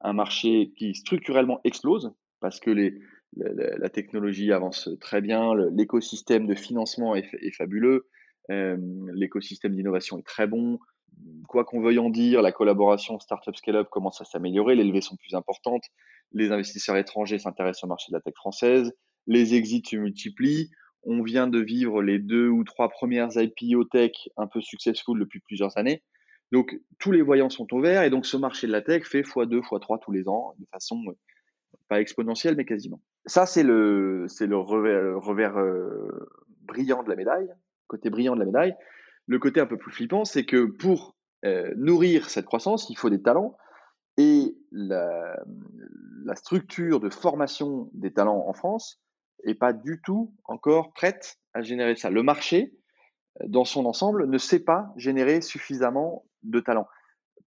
un marché qui structurellement explose, parce que les, la, technologie avance très bien, l'écosystème de financement est, fabuleux, euh, l'écosystème d'innovation est très bon. Quoi qu'on veuille en dire, la collaboration Startup Scale-up commence à s'améliorer, les levées sont plus importantes, les investisseurs étrangers s'intéressent au marché de la tech française, les exits se multiplient. On vient de vivre les deux ou trois premières IPO tech un peu successful depuis plusieurs années. Donc, tous les voyants sont au vert et donc ce marché de la tech fait x2, x3 tous les ans de façon pas exponentielle, mais quasiment. Ça, c'est le, c'est le revers, euh, brillant de la médaille, côté brillant de la médaille. Le côté un peu plus flippant, c'est que pour euh, nourrir cette croissance, il faut des talents. Et la, la structure de formation des talents en France est pas du tout encore prête à générer ça. Le marché, dans son ensemble, ne sait pas générer suffisamment de talents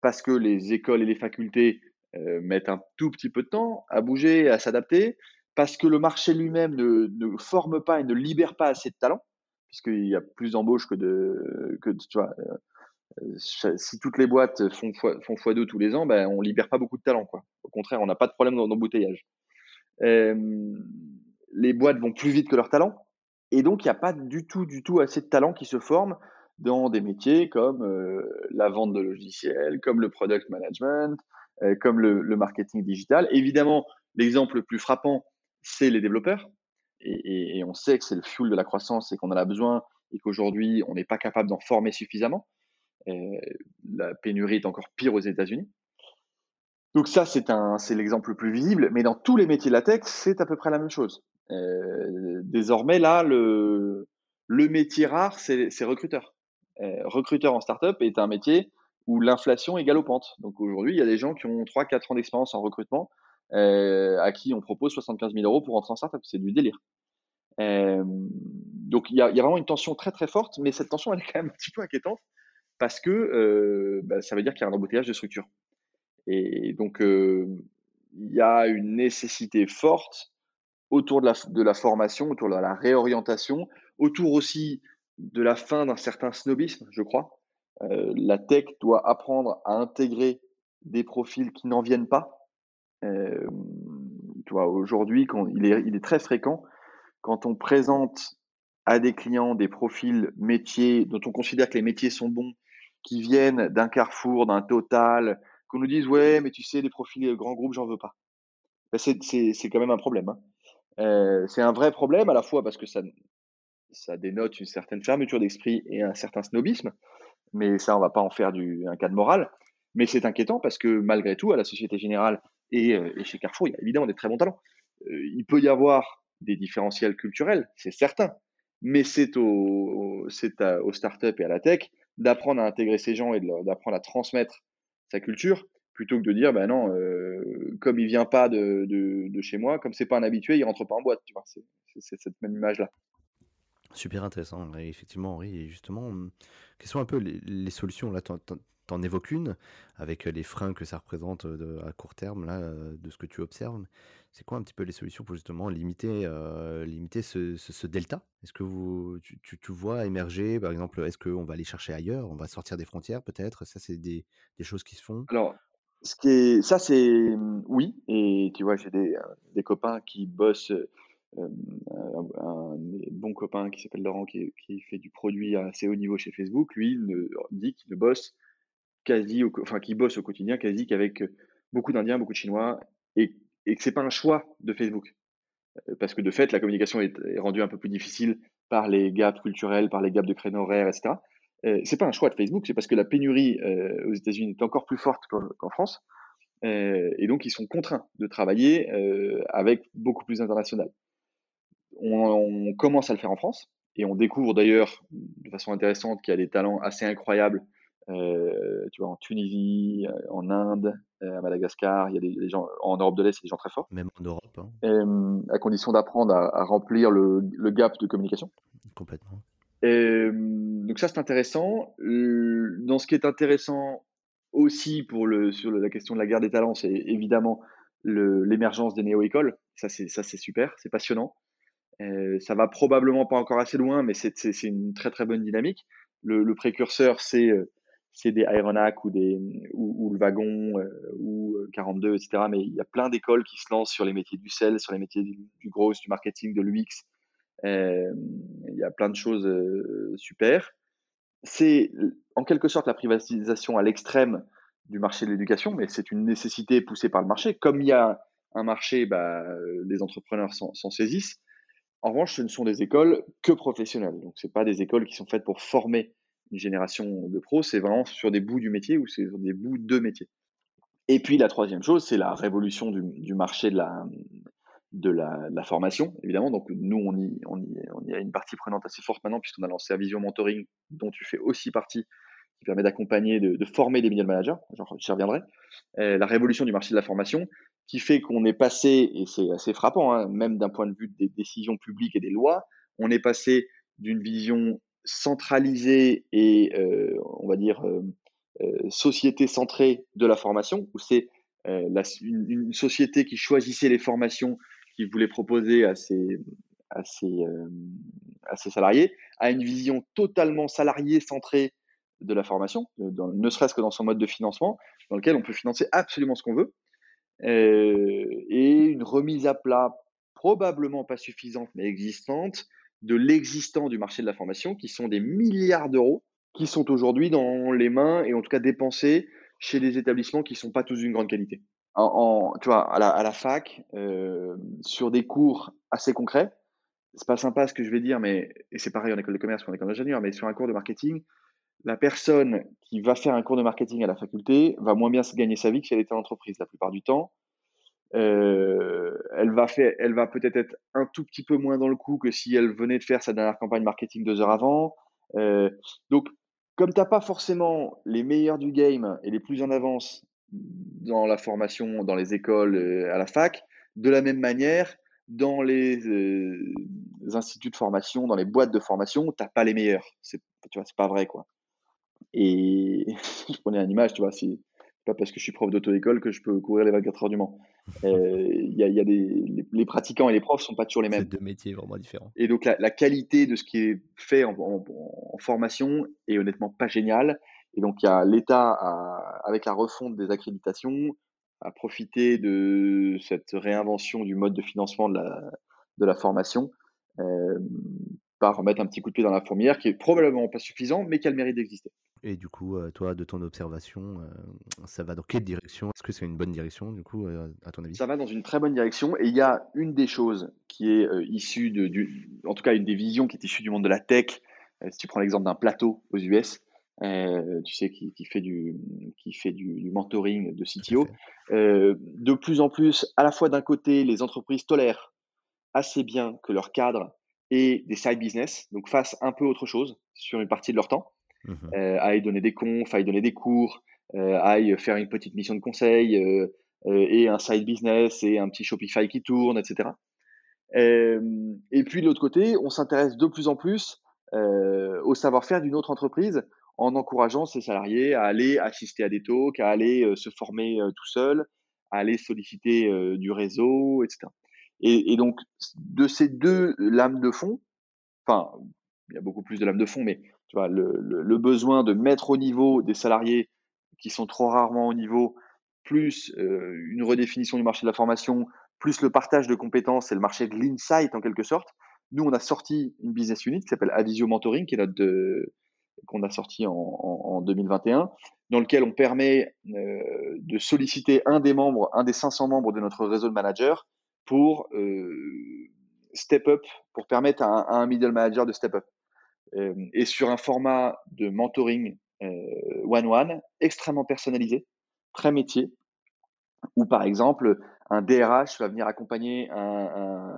parce que les écoles et les facultés euh, mettent un tout petit peu de temps à bouger, à s'adapter, parce que le marché lui-même ne, ne, forme pas et ne libère pas assez de talents, puisqu'il y a plus d'embauches que de, tu vois, euh, si toutes les boîtes font font fois deux tous les ans, ben, on libère pas beaucoup de talents. Quoi. Au contraire, on n'a pas de problème d'embouteillage. Euh, les boîtes vont plus vite que leurs talents. Et donc, il n'y a pas du tout, du tout assez de talents qui se forment dans des métiers comme euh, la vente de logiciels, comme le product management, euh, comme le, marketing digital. Évidemment, l'exemple le plus frappant, c'est les développeurs. Et, on sait que c'est le fuel de la croissance et qu'on en a besoin et qu'aujourd'hui, on n'est pas capable d'en former suffisamment. Et la pénurie est encore pire aux États-Unis. Donc ça, c'est l'exemple le plus visible. Mais dans tous les métiers de la tech, c'est à peu près la même chose. Euh, désormais, là, le, métier rare, c'est, recruteur. Euh, recruteur en startup est un métier où l'inflation est galopante. Donc aujourd'hui, il y a des gens qui ont 3-4 ans d'expérience en recrutement euh, à qui on propose 75 000 euros pour rentrer en startup. C'est du délire. Donc il y, a, vraiment une tension très très forte, mais cette tension est quand même un petit peu inquiétante parce que euh, bah, ça veut dire qu'il y a un embouteillage de structure. Et donc euh, il y a une nécessité forte autour de la formation, autour de la réorientation, autour aussi de la fin d'un certain snobisme, je crois. Euh, la tech doit apprendre à intégrer des profils qui n'en viennent pas. Euh, aujourd'hui, il est, très fréquent quand on présente à des clients des profils métiers dont on considère que les métiers sont bons, qui viennent d'un Carrefour, d'un Total, qu'on nous dise ouais, mais tu sais, les profils grands groupes, j'en veux pas. Ben c'est quand même un problème. Hein. Euh, c'est un vrai problème à la fois parce que ça dénote une certaine fermeture d'esprit et un certain snobisme, mais ça, on va pas en faire un cas de morale. Mais c'est inquiétant parce que malgré tout, à la Société Générale et, euh, chez Carrefour, il y a évidemment des très bons talents. Euh, il peut y avoir des différentiels culturels, c'est certain, mais c'est au, c'est aux startups et à la tech d'apprendre à intégrer ces gens et d'apprendre à transmettre sa culture plutôt que de dire ben non euh, comme il vient pas de, de, chez moi comme c'est pas un habitué il rentre pas en boîte c'est cette même image là Super intéressant, effectivement, Henri. Et justement, hum, quelles sont un peu les, solutions Là, tu en, évoques une, avec les freins que ça représente de, à court terme, là, de ce que tu observes. C'est quoi un petit peu les solutions pour justement limiter, euh, limiter ce, delta? Est-ce que vous, tu, tu, vois émerger, par exemple, est-ce qu'on va aller chercher ailleurs On va sortir des frontières peut-être? Ça, c'est des, choses qui se font Alors, ça, c'est hum, oui. Et tu vois, j'ai des copains qui bossent un, bon copain qui s'appelle Laurent, qui, fait du produit à assez haut niveau chez Facebook, lui ne, dit qu'il bosse quasi, au, enfin, qu'il bosse au quotidien quasi qu'avec beaucoup d'Indiens, beaucoup de Chinois, et, que c'est pas un choix de Facebook. Parce que de fait, la communication est, rendue un peu plus difficile par les gaps culturels, par les gaps de créneaux horaires, etc. Euh, c'est pas un choix de Facebook, c'est parce que la pénurie aux États-Unis est encore plus forte qu'en, qu France. Et donc, ils sont contraints de travailler avec beaucoup plus international on, commence à le faire en France et on découvre d'ailleurs de façon intéressante qu'il y a des talents assez incroyables. Euh, tu vois, en Tunisie, euh, en Inde, euh, à Madagascar, il y a des, des gens en Europe de l'Est, il y a des gens très forts. Même en Europe. Hein. Et, à condition d'apprendre à, à, remplir le, le, gap de communication. Complètement. Et, donc ça, c'est intéressant. Dans ce qui est intéressant aussi pour le, sur la question de la guerre des talents, c'est évidemment l'émergence des néo-écoles. Ça, c'est super, c'est passionnant. Euh, ça va probablement pas encore assez loin, mais c'est une très très bonne dynamique. Le, précurseur, c'est euh, c'est des Aeronac ou des ou, le wagon euh, ou 42, etc. Mais il y a plein d'écoles qui se lancent sur les métiers du sel, sur les métiers du, du gros, du marketing, de l'UX. Il y a plein de choses super. C'est en quelque sorte la privatisation à l'extrême du marché de l'éducation, mais c'est une nécessité poussée par le marché. Comme il y a un marché, bah, les entrepreneurs s'en saisissent. En revanche, ce ne sont des écoles que professionnelles. Donc, c'est pas des écoles qui sont faites pour former une génération de pros. C'est vraiment sur des bouts du métier ou sur des bouts de métier. Et puis, la troisième chose, c'est la révolution du, marché de la, la, la, formation, évidemment. Donc, nous, on y, a une partie prenante assez forte maintenant puisqu'on a lancé Vision Mentoring, dont tu fais aussi partie, qui permet d'accompagner, de, former des middle managers, j'y reviendrai, la révolution du marché de la formation, qui fait qu'on est passé, et c'est assez frappant, hein, même d'un point de vue des décisions publiques et des lois, on est passé d'une vision centralisée et, euh, on va dire, euh, euh, société centrée de la formation, où c'est une, société qui choisissait les formations qu'il voulait proposer à ses, à ses salariés, à une vision totalement salariée centrée de la formation, ne serait-ce que dans son mode de financement, dans lequel on peut financer absolument ce qu'on veut, et une remise à plat probablement pas suffisante mais existante de l'existant du marché de la formation, qui sont des milliards d'euros, qui sont aujourd'hui dans les mains et en tout cas dépensés chez des établissements qui ne sont pas tous d'une grande qualité. En, tu vois, à la, à la fac, euh, sur des cours assez concrets, c'est pas sympa ce que je vais dire, mais et c'est pareil en école de commerce ou en école d'ingénieur, mais sur un cours de marketing, la personne qui va faire un cours de marketing à la faculté va moins bien se gagner sa vie que si elle était en entreprise la plupart du temps. Euh, elle va, faire, elle va peut-être être un tout petit peu moins dans le coup que si elle venait de faire sa dernière campagne marketing deux heures avant. Euh, donc, comme tu n'as pas forcément les meilleurs du game et les plus en avance dans la formation, dans les écoles, euh, à la fac, de la même manière, dans les, instituts de formation, dans les boîtes de formation, tu n'as pas les meilleurs. C'est, tu vois, c'est pas vrai, quoi. Et *laughs* je prenais une image, tu vois, si, pas parce que je suis prof d'auto-école que je peux courir les 24 heures du Mans. *laughs* Euh, il y a, y a des, les, pratiquants et les profs sont pas toujours les mêmes. C'est deux métiers vraiment différents. Et donc la, qualité de ce qui est fait en, formation est honnêtement pas géniale. Et donc il y a l'État avec la refonte des accréditations à profiter de cette réinvention du mode de financement de la, de la formation euh, par remettre un petit coup de pied dans la fourmière qui est probablement pas suffisant mais qui a le mérite d'exister. Et du coup, toi, de ton observation, ça va dans quelle direction? Est-ce que c'est une bonne direction, du coup, à ton avis? Ça va dans une très bonne direction. Et il y a une des choses qui est issue de, du, en tout cas, une des visions qui est issue du monde de la tech. si tu prends l'exemple d'un plateau aux US, tu sais, qui, fait du, qui fait du, mentoring de CTO. de plus en plus, à la fois d'un côté, les entreprises tolèrent assez bien que leur cadre ait des side business, donc fassent un peu autre chose sur une partie de leur temps. Mmh euh, aille donner des confs, aille donner des cours, euh, aille faire une petite mission de conseil euh, et un side business et un petit Shopify qui tourne, etc. et puis de l'autre côté, on s'intéresse de plus en plus au savoir-faire d'une autre entreprise en encourageant ses salariés à aller assister à des talks, à aller se former tout seul, à aller solliciter du réseau, etc. Et, et, donc, de ces deux lames de fond, enfin, il y a beaucoup plus de lames de fond, mais tu vois, le, besoin de mettre au niveau des salariés qui sont trop rarement au niveau, plus euh, une redéfinition du marché de la formation, plus le partage de compétences et le marché de l'insight en quelque sorte. Nous, on a sorti une business unit qui s'appelle Avisio Mentoring, qui est notre qu'on a sorti en, 2021, dans lequel on permet euh, de solliciter un des membres, un des 500 membres de notre réseau de managers pour euh, step up, pour permettre à un middle manager de step up. Et sur un format de mentoring one-one extrêmement personnalisé, très métier, où par exemple un DRH va venir accompagner un,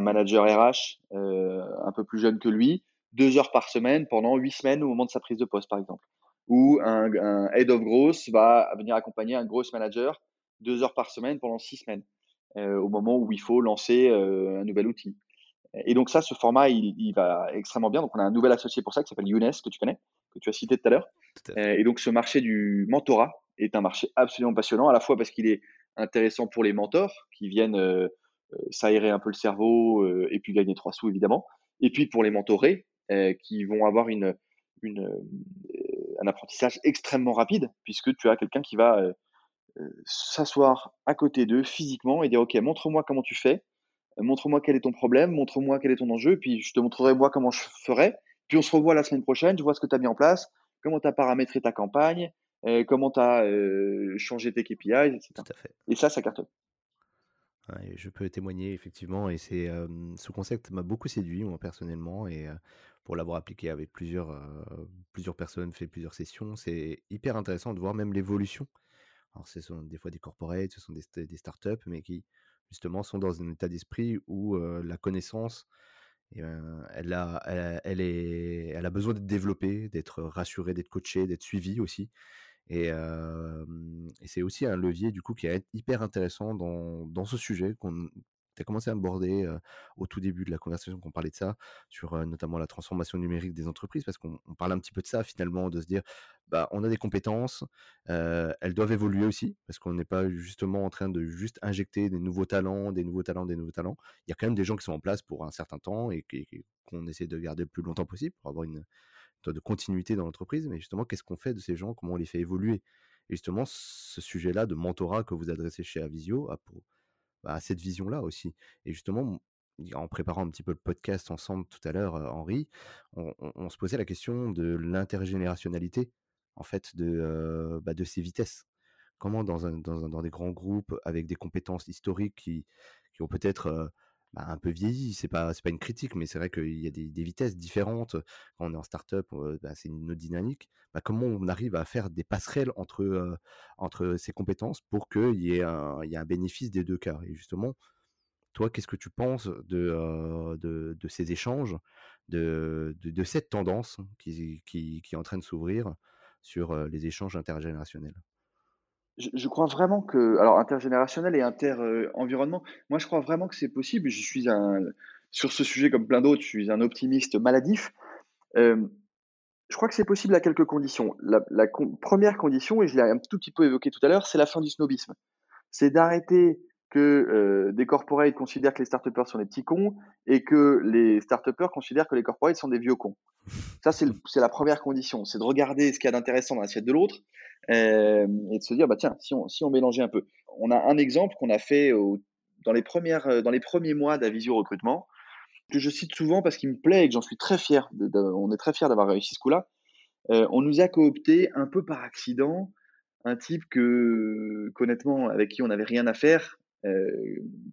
manager RH un peu plus jeune que lui, deux heures par semaine pendant huit semaines au moment de sa prise de poste, par exemple. Ou un, un head of growth va venir accompagner un growth manager deux heures par semaine pendant six semaines, au moment où il faut lancer un nouvel outil. Et donc ça, ce format, il, va extrêmement bien. Donc on a un nouvel associé pour ça qui s'appelle Younes, que tu connais, que tu as cité tout à l'heure. Euh, et donc ce marché du mentorat est un marché absolument passionnant, à la fois parce qu'il est intéressant pour les mentors qui viennent euh, euh, s'aérer un peu le cerveau et puis gagner trois sous évidemment, et puis pour les mentorés qui vont avoir une, une un apprentissage extrêmement rapide puisque tu as quelqu'un qui va s'asseoir à côté d'eux physiquement et dire ok montre-moi comment tu fais montre-moi quel est ton problème, montre-moi quel est ton enjeu, puis je te montrerai moi comment je ferai. Puis on se revoit la semaine prochaine, je vois ce que tu as mis en place, comment tu as paramétré ta campagne, euh, comment tu as euh, changé tes KPIs, etc. Et ça, ça cartonne. je peux témoigner effectivement, et c'est ce concept m'a beaucoup séduit moi personnellement, et pour l'avoir appliqué avec plusieurs, plusieurs personnes, fait plusieurs sessions, c'est hyper intéressant de voir même l'évolution. Alors ce sont des fois des corporates, ce sont des, des startups, mais qui justement sont dans un état d'esprit où la connaissance et ben, elle, a, elle, est, elle a besoin d'être développée, d'être rassurée, d'être coachée, d'être suivie aussi. Et, et c'est aussi un levier du coup qui est hyper intéressant dans, dans ce sujet qu'on tu as commencé à aborder au tout début de la conversation qu'on parlait de ça, sur notamment la transformation numérique des entreprises, parce qu'on parle un petit peu de ça finalement, de se dire, bah, on a des compétences, elles doivent évoluer aussi, parce qu'on n'est pas justement en train de juste injecter des nouveaux talents, des nouveaux talents, des nouveaux talents. Il y a quand même des gens qui sont en place pour un certain temps et qu'on essaie de garder le plus longtemps possible pour avoir une de continuité dans l'entreprise. Mais justement, qu'est-ce qu'on fait de ces gens? Comment on les fait évoluer? Et justement, ce sujet-là de mentorat que vous adressez chez Avisio a pour, à cette vision-là aussi. Et justement, en préparant un petit peu le podcast ensemble tout à l'heure, Henri, on, se posait la question de l'intergénérationnalité, en fait, de, bah, de ces vitesses. Comment dans, un, dans, dans, des grands groupes avec des compétences historiques qui, qui ont peut-être bah, un peu vieilli. C'est pas, pas une critique, mais c'est vrai qu'il y a des, vitesses différentes. Quand on est en start-up, bah, c'est une autre dynamique. Bah, comment on arrive à faire des passerelles entre, ces compétences pour qu'il y, ait un, bénéfice des deux cas? Et justement, toi, qu'est-ce que tu penses de, ces échanges, de, de, cette tendance qui, qui, qui, est en train de s'ouvrir sur les échanges intergénérationnels? Je, crois vraiment que, alors intergénérationnel et inter-environnement, moi je crois vraiment que c'est possible. Je suis un, sur ce sujet comme plein d'autres, je suis un optimiste maladif. Euh, je crois que c'est possible à quelques conditions. La, première condition, et je l'ai un tout petit peu évoqué tout à l'heure, c'est la fin du snobisme. C'est d'arrêter que euh, des corporates considèrent que les start sont des petits cons et que les start considèrent que les corporates sont des vieux cons. Ça, c'est la première condition. C'est de regarder ce qu'il y a d'intéressant dans l'assiette de l'autre euh, et de se dire, bah, tiens, si on, mélangeait un peu. On a un exemple qu'on a fait dans, les premières, dans les premiers mois d'Avisio Recrutement, que je cite souvent parce qu'il me plaît et que j'en suis très fier. on est très fier d'avoir réussi ce coup-là. Euh, on nous a coopté un peu par accident un type que, honnêtement, avec qui on n'avait rien à faire, euh,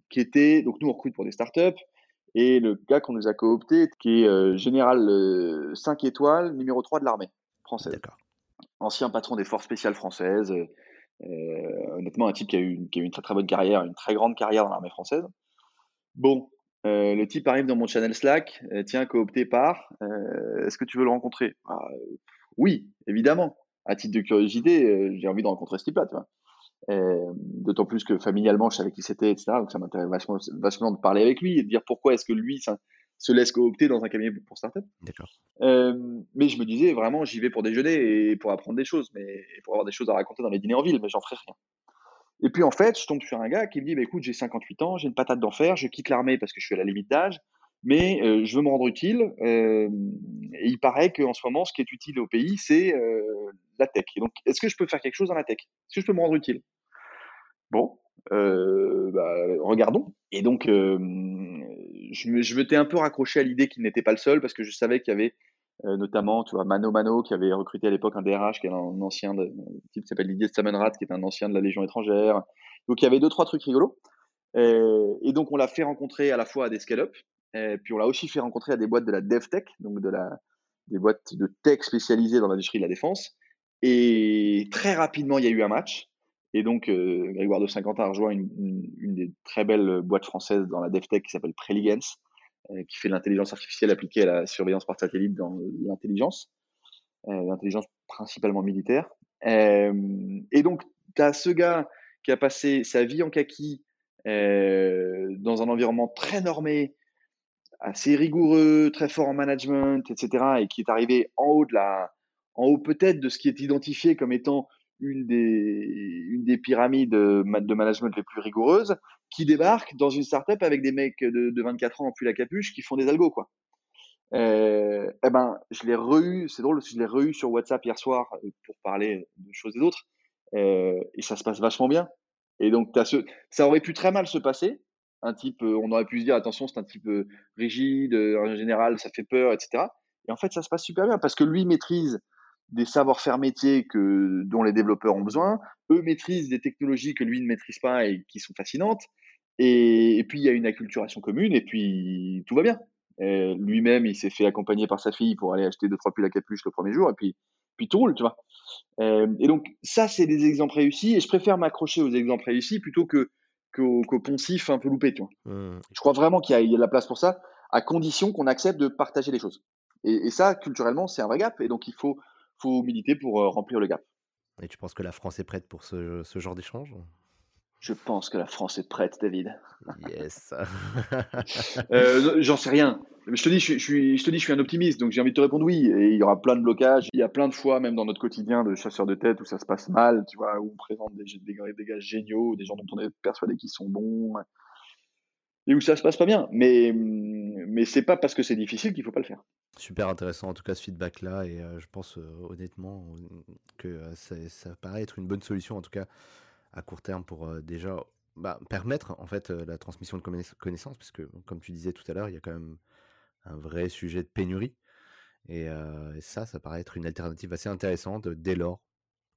qui était, donc nous on recrute pour des startups, et le gars qu'on nous a coopté, qui est euh, général 5 étoiles, numéro 3 de l'armée française. Ancien patron des forces spéciales françaises, honnêtement un type qui a, eu, qui a eu une très très bonne carrière, une très grande carrière dans l'armée française. Bon, le type arrive dans mon channel Slack, tiens, coopté par, est-ce que tu veux le rencontrer? Ah, Oui, évidemment. À titre de curiosité, j'ai envie de rencontrer ce type-là, tu vois. D'autant plus que familialement, je savais qui c'était, etc. Donc ça m'intéresse vachement, vachement de parler avec lui et de dire pourquoi est-ce que lui ça, se laisse coopter dans un cabinet pour startup. D'accord. mais je me disais vraiment, j'y vais pour déjeuner et pour apprendre des choses, mais pour avoir des choses à raconter dans les dîners en ville, mais j'en ferai rien. Et puis en fait, je tombe sur un gars qui me dit bah, écoute, j'ai 58 ans, j'ai une patate d'enfer, je quitte l'armée parce que je suis à la limite d'âge, mais euh, je veux me rendre utile. et il paraît qu'en ce moment, ce qui est utile au pays, c'est euh, la tech. Donc, est-ce que je peux faire quelque chose dans la tech? Est-ce que je peux me rendre utile? Bon, euh, bah, regardons. Et donc, je, me, je m'étais un peu raccroché à l'idée qu'il n'était pas le seul parce que je savais qu'il y avait notamment, tu vois, Mano Mano qui avait recruté à l'époque un DRH qui est un ancien, de, un type qui s'appelle Didier Stamenrat qui est un ancien de la Légion étrangère. Donc il y avait deux trois trucs rigolos. Et, donc on l'a fait rencontrer à la fois à des scale-up, puis on l'a aussi fait rencontrer à des boîtes de la DevTech, donc de la, des boîtes de tech spécialisées dans l'industrie de la défense. Et très rapidement, il y a eu un match. Et donc, Grégoire de Saint-Quentin a rejoint une, des très belles boîtes françaises dans la DevTech qui s'appelle Preligence, euh, qui fait l'intelligence artificielle appliquée à la surveillance par satellite dans l'intelligence, euh, l'intelligence principalement militaire. Euh, et donc, tu as ce gars qui a passé sa vie en kaki dans un environnement très normé, assez rigoureux, très fort en management, etc., et qui est arrivé en haut de la, en haut peut-être de ce qui est identifié comme étant une des, une des pyramides de management les plus rigoureuses, qui débarquent dans une startup avec des mecs de, 24 ans en pull la capuche qui font des algos, quoi. Euh, eh ben, je l'ai re c'est drôle, je l'ai re sur WhatsApp hier soir euh, pour parler de choses et d'autres, euh, et ça se passe vachement bien. Et donc, ce, ça aurait pu très mal se passer. Un type, on aurait pu se dire, attention, c'est un type rigide, en général, ça fait peur, etc. Et en fait, ça se passe super bien parce que lui maîtrise des savoir-faire métiers que, dont les développeurs ont besoin. Eux maîtrisent des technologies que lui ne maîtrise pas et qui sont fascinantes. Et, puis, il y a une acculturation commune et puis tout va bien. Lui-même, il s'est fait accompagner par sa fille pour aller acheter deux, trois pulls à capuche le premier jour et puis, puis tout roule, tu vois. et donc, ça, c'est des exemples réussis et je préfère m'accrocher aux exemples réussis plutôt que qu'au poncif un peu loupé, tu vois. Mmh. Je crois vraiment qu'il y, a de la place pour ça. à condition qu'on accepte de partager les choses. Et, ça, culturellement, c'est un vrai gap. Et donc, il faut, faut militer pour remplir le gap. Et tu penses que la France est prête pour ce, ce genre d'échange? Je pense que la France est prête, David. Yes. *laughs* *laughs* euh, J'en sais rien. Je te, dis, je, suis, je te dis, je suis un optimiste, donc j'ai envie de te répondre oui. Et il y aura plein de blocages. Il y a plein de fois, même dans notre quotidien de chasseurs de tête, où ça se passe mal, tu vois, où on présente des, des, des gars géniaux, des gens dont on est persuadé qu'ils sont bons, et où ça se passe pas bien. Mais, mais c'est pas parce que c'est difficile qu'il faut pas le faire. Super intéressant en tout cas ce feedback-là, et euh, je pense euh, honnêtement que euh, ça, paraît être une bonne solution en tout cas à court terme pour déjà bah, permettre en fait la transmission de connaissances, parce que comme tu disais tout à l'heure, il y a quand même un vrai sujet de pénurie. Et, ça, ça paraît être une alternative assez intéressante dès lors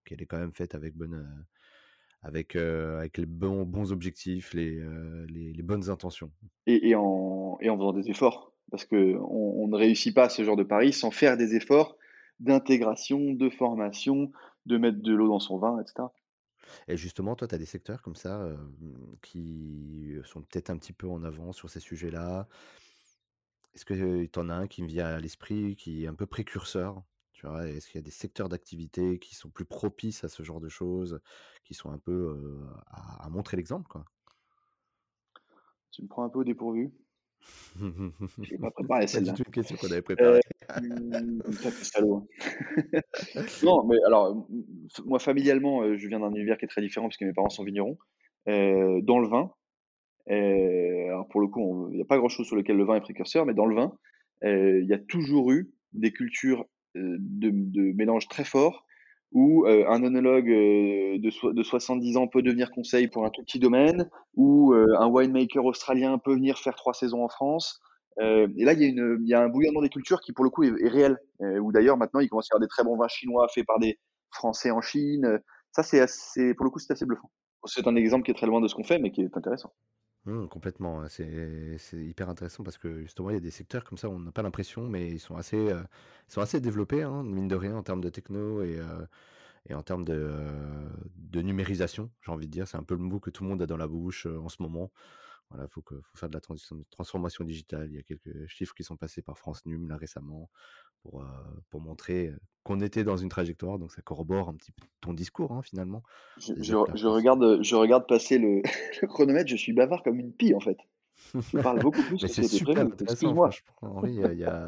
qu'elle est quand même faite avec bonne, avec, avec les bons, bons objectifs, les, les, bonnes intentions. Et, et, en, et en faisant des efforts, parce qu'on on ne réussit pas ce genre de pari sans faire des efforts d'intégration, de formation, de mettre de l'eau dans son vin, etc. Et justement, toi, tu as des secteurs comme ça qui sont peut-être un petit peu en avant sur ces sujets-là. Est-ce que tu en as un qui me vient à l'esprit, qui est un peu précurseur? Tu vois, Est-ce qu'il y a des secteurs d'activité qui sont plus propices à ce genre de choses, qui sont un peu à, montrer l'exemple quoi? Tu me prends un peu au dépourvu. Je n'ai pas préparé *laughs* celle-là. C'est une question qu'on avait préparée. *laughs* non, mais alors, moi, familialement, je viens d'un univers qui est très différent puisque mes parents sont vignerons. Euh, dans le vin, alors pour le coup, il n'y a pas grand-chose sur lequel le vin est précurseur, mais dans le vin, il y a toujours eu des cultures de, de mélange très forts où un onologue de, de 70 ans peut devenir conseil pour un tout petit domaine, ou un winemaker australien peut venir faire trois saisons en France. et là, il y, a un bouillonnement des cultures qui, pour le coup, est, réel. où d'ailleurs, maintenant, il commence à y avoir des très bons vins chinois faits par des Français en Chine. Ça, c'est pour le coup, c'est assez bluffant. C'est un exemple qui est très loin de ce qu'on fait, mais qui est intéressant. Mmh, complètement, c'est hyper intéressant parce que justement, il y a des secteurs comme ça on n'a pas l'impression, mais ils sont assez, sont assez développés, hein, mine de rien, en termes de techno et, et en termes de, de numérisation, j'ai envie de dire. C'est un peu le mot que tout le monde a dans la bouche en ce moment. Voilà, il faut, faut faire de la transition, transformation digitale. Il y a quelques chiffres qui sont passés par France Num là récemment pour, pour montrer qu'on était dans une trajectoire. Donc ça corrobore un petit peu ton discours hein, finalement. Je, je, regarde, je regarde passer le, *laughs* le, chronomètre, je suis bavard comme une pie en fait. Je parle beaucoup plus que c'est super intéressant, moi Henri, il n'y a,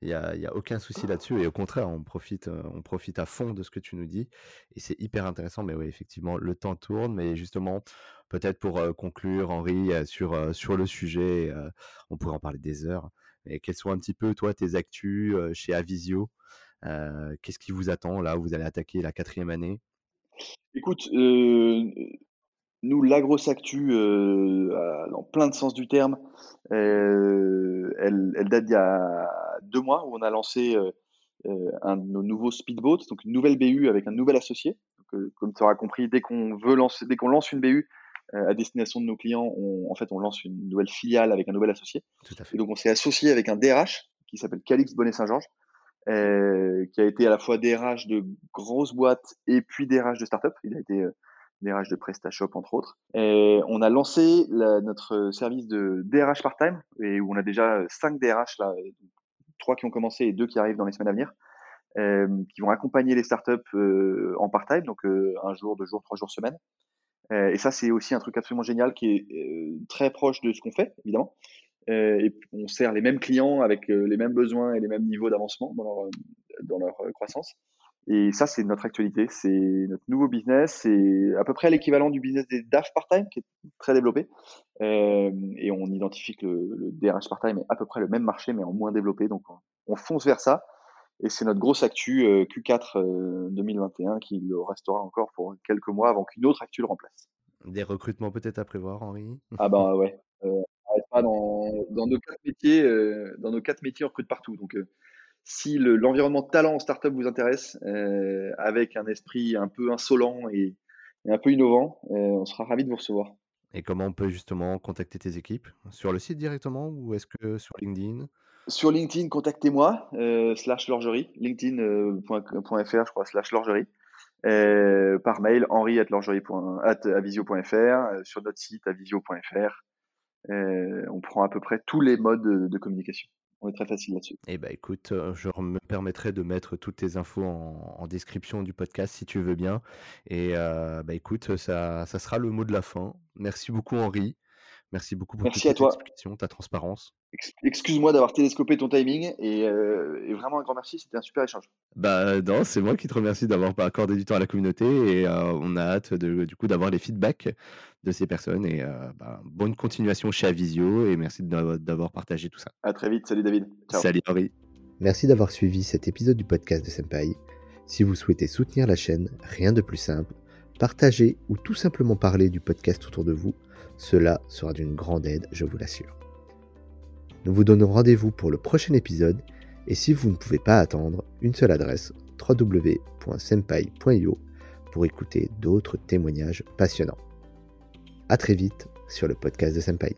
y a, y a, aucun souci là-dessus. Et au contraire, on profite, on profite à fond de ce que tu nous dis. Et c'est hyper intéressant. Mais oui, effectivement, le temps tourne. Mais justement, peut-être pour conclure, Henri, sur, sur le sujet, on pourrait en parler des heures. Mais quels sont un petit peu, toi, tes actus chez Avisio Qu'est-ce qui vous attend là Vous allez attaquer la quatrième année? Écoute, nous, la grosse actu, euh, dans plein de sens du terme, elle, date d'il y a deux mois où on a lancé un de nos nouveaux speedboats, donc une nouvelle BU avec un nouvel associé. Comme tu auras compris, dès qu'on veut lancer, dès qu'on lance une BU à destination de nos clients, on, en fait, on lance une nouvelle filiale avec un nouvel associé. Tout à fait. Et donc, on s'est associé avec un DRH qui s'appelle Calix Bonnet-Saint-Georges, qui a été à la fois DRH de grosses boîtes et puis DRH de start-up. Il a été DRH de PrestaShop entre autres. Et on a lancé notre service de DRH part-time et où on a déjà cinq DRH là, trois qui ont commencé et deux qui arrivent dans les semaines à venir, euh, qui vont accompagner les startups euh, en part-time, donc euh, un jour, deux jours, trois jours semaine. Euh, et ça, c'est aussi un truc absolument génial qui est euh, très proche de ce qu'on fait, évidemment. et on sert les mêmes clients avec les mêmes besoins et les mêmes niveaux d'avancement dans leur, dans leur croissance. Et ça, c'est notre actualité, c'est notre nouveau business, c'est à peu près l'équivalent du business des DAF part-time, qui est très développé. Euh, et on identifie que le, le DRH part-time est à peu près le même marché, mais en moins développé. Donc, on, fonce vers ça. Et c'est notre grosse actu euh, Q4 2021 qui le restera encore pour quelques mois avant qu'une autre actu le remplace. Des recrutements peut-être à prévoir, Henri? Ah ben *laughs* ouais. Euh, pas dans, dans, nos quatre métiers, euh, dans nos quatre métiers, on recrute partout. Donc, euh, si l'environnement talent en startup vous intéresse, euh, avec un esprit un peu insolent et, un peu innovant, euh, on sera ravi de vous recevoir. Et comment on peut justement contacter tes équipes? Sur le site directement ou est-ce que sur LinkedIn? Sur LinkedIn, contactez-moi, euh, slash lorgerie, linkedin.fr, je crois, slash lorgerie. par mail, henri at, at sur notre site avisio.fr. on prend à peu près tous les modes de communication on est très facile là-dessus. Eh ben écoute, euh, je me permettrai de mettre toutes tes infos en, description du podcast si tu veux bien. Et euh, bah écoute, ça, ça sera le mot de la fin. Merci beaucoup Henri. Merci beaucoup pour Merci à toi. ta transparence. Excuse-moi d'avoir télescopé ton timing euh, et, vraiment un grand merci, c'était un super échange. Bah non, c'est moi qui te remercie d'avoir accordé du temps à la communauté et euh, on a hâte de, du coup d'avoir les feedbacks de ces personnes et euh, bah, bonne continuation chez Avisio et merci d'avoir partagé tout ça. À très vite, salut David. Salut Henri. Merci d'avoir suivi cet épisode du podcast de Senpai. Si vous souhaitez soutenir la chaîne, rien de plus simple, partagez ou tout simplement parler du podcast autour de vous cela sera d'une grande aide, je vous l'assure. Nous vous donnons rendez-vous pour le prochain épisode et si vous ne pouvez pas attendre, une seule adresse www.senpai.io pour écouter d'autres témoignages passionnants. A très vite sur le podcast de Senpai.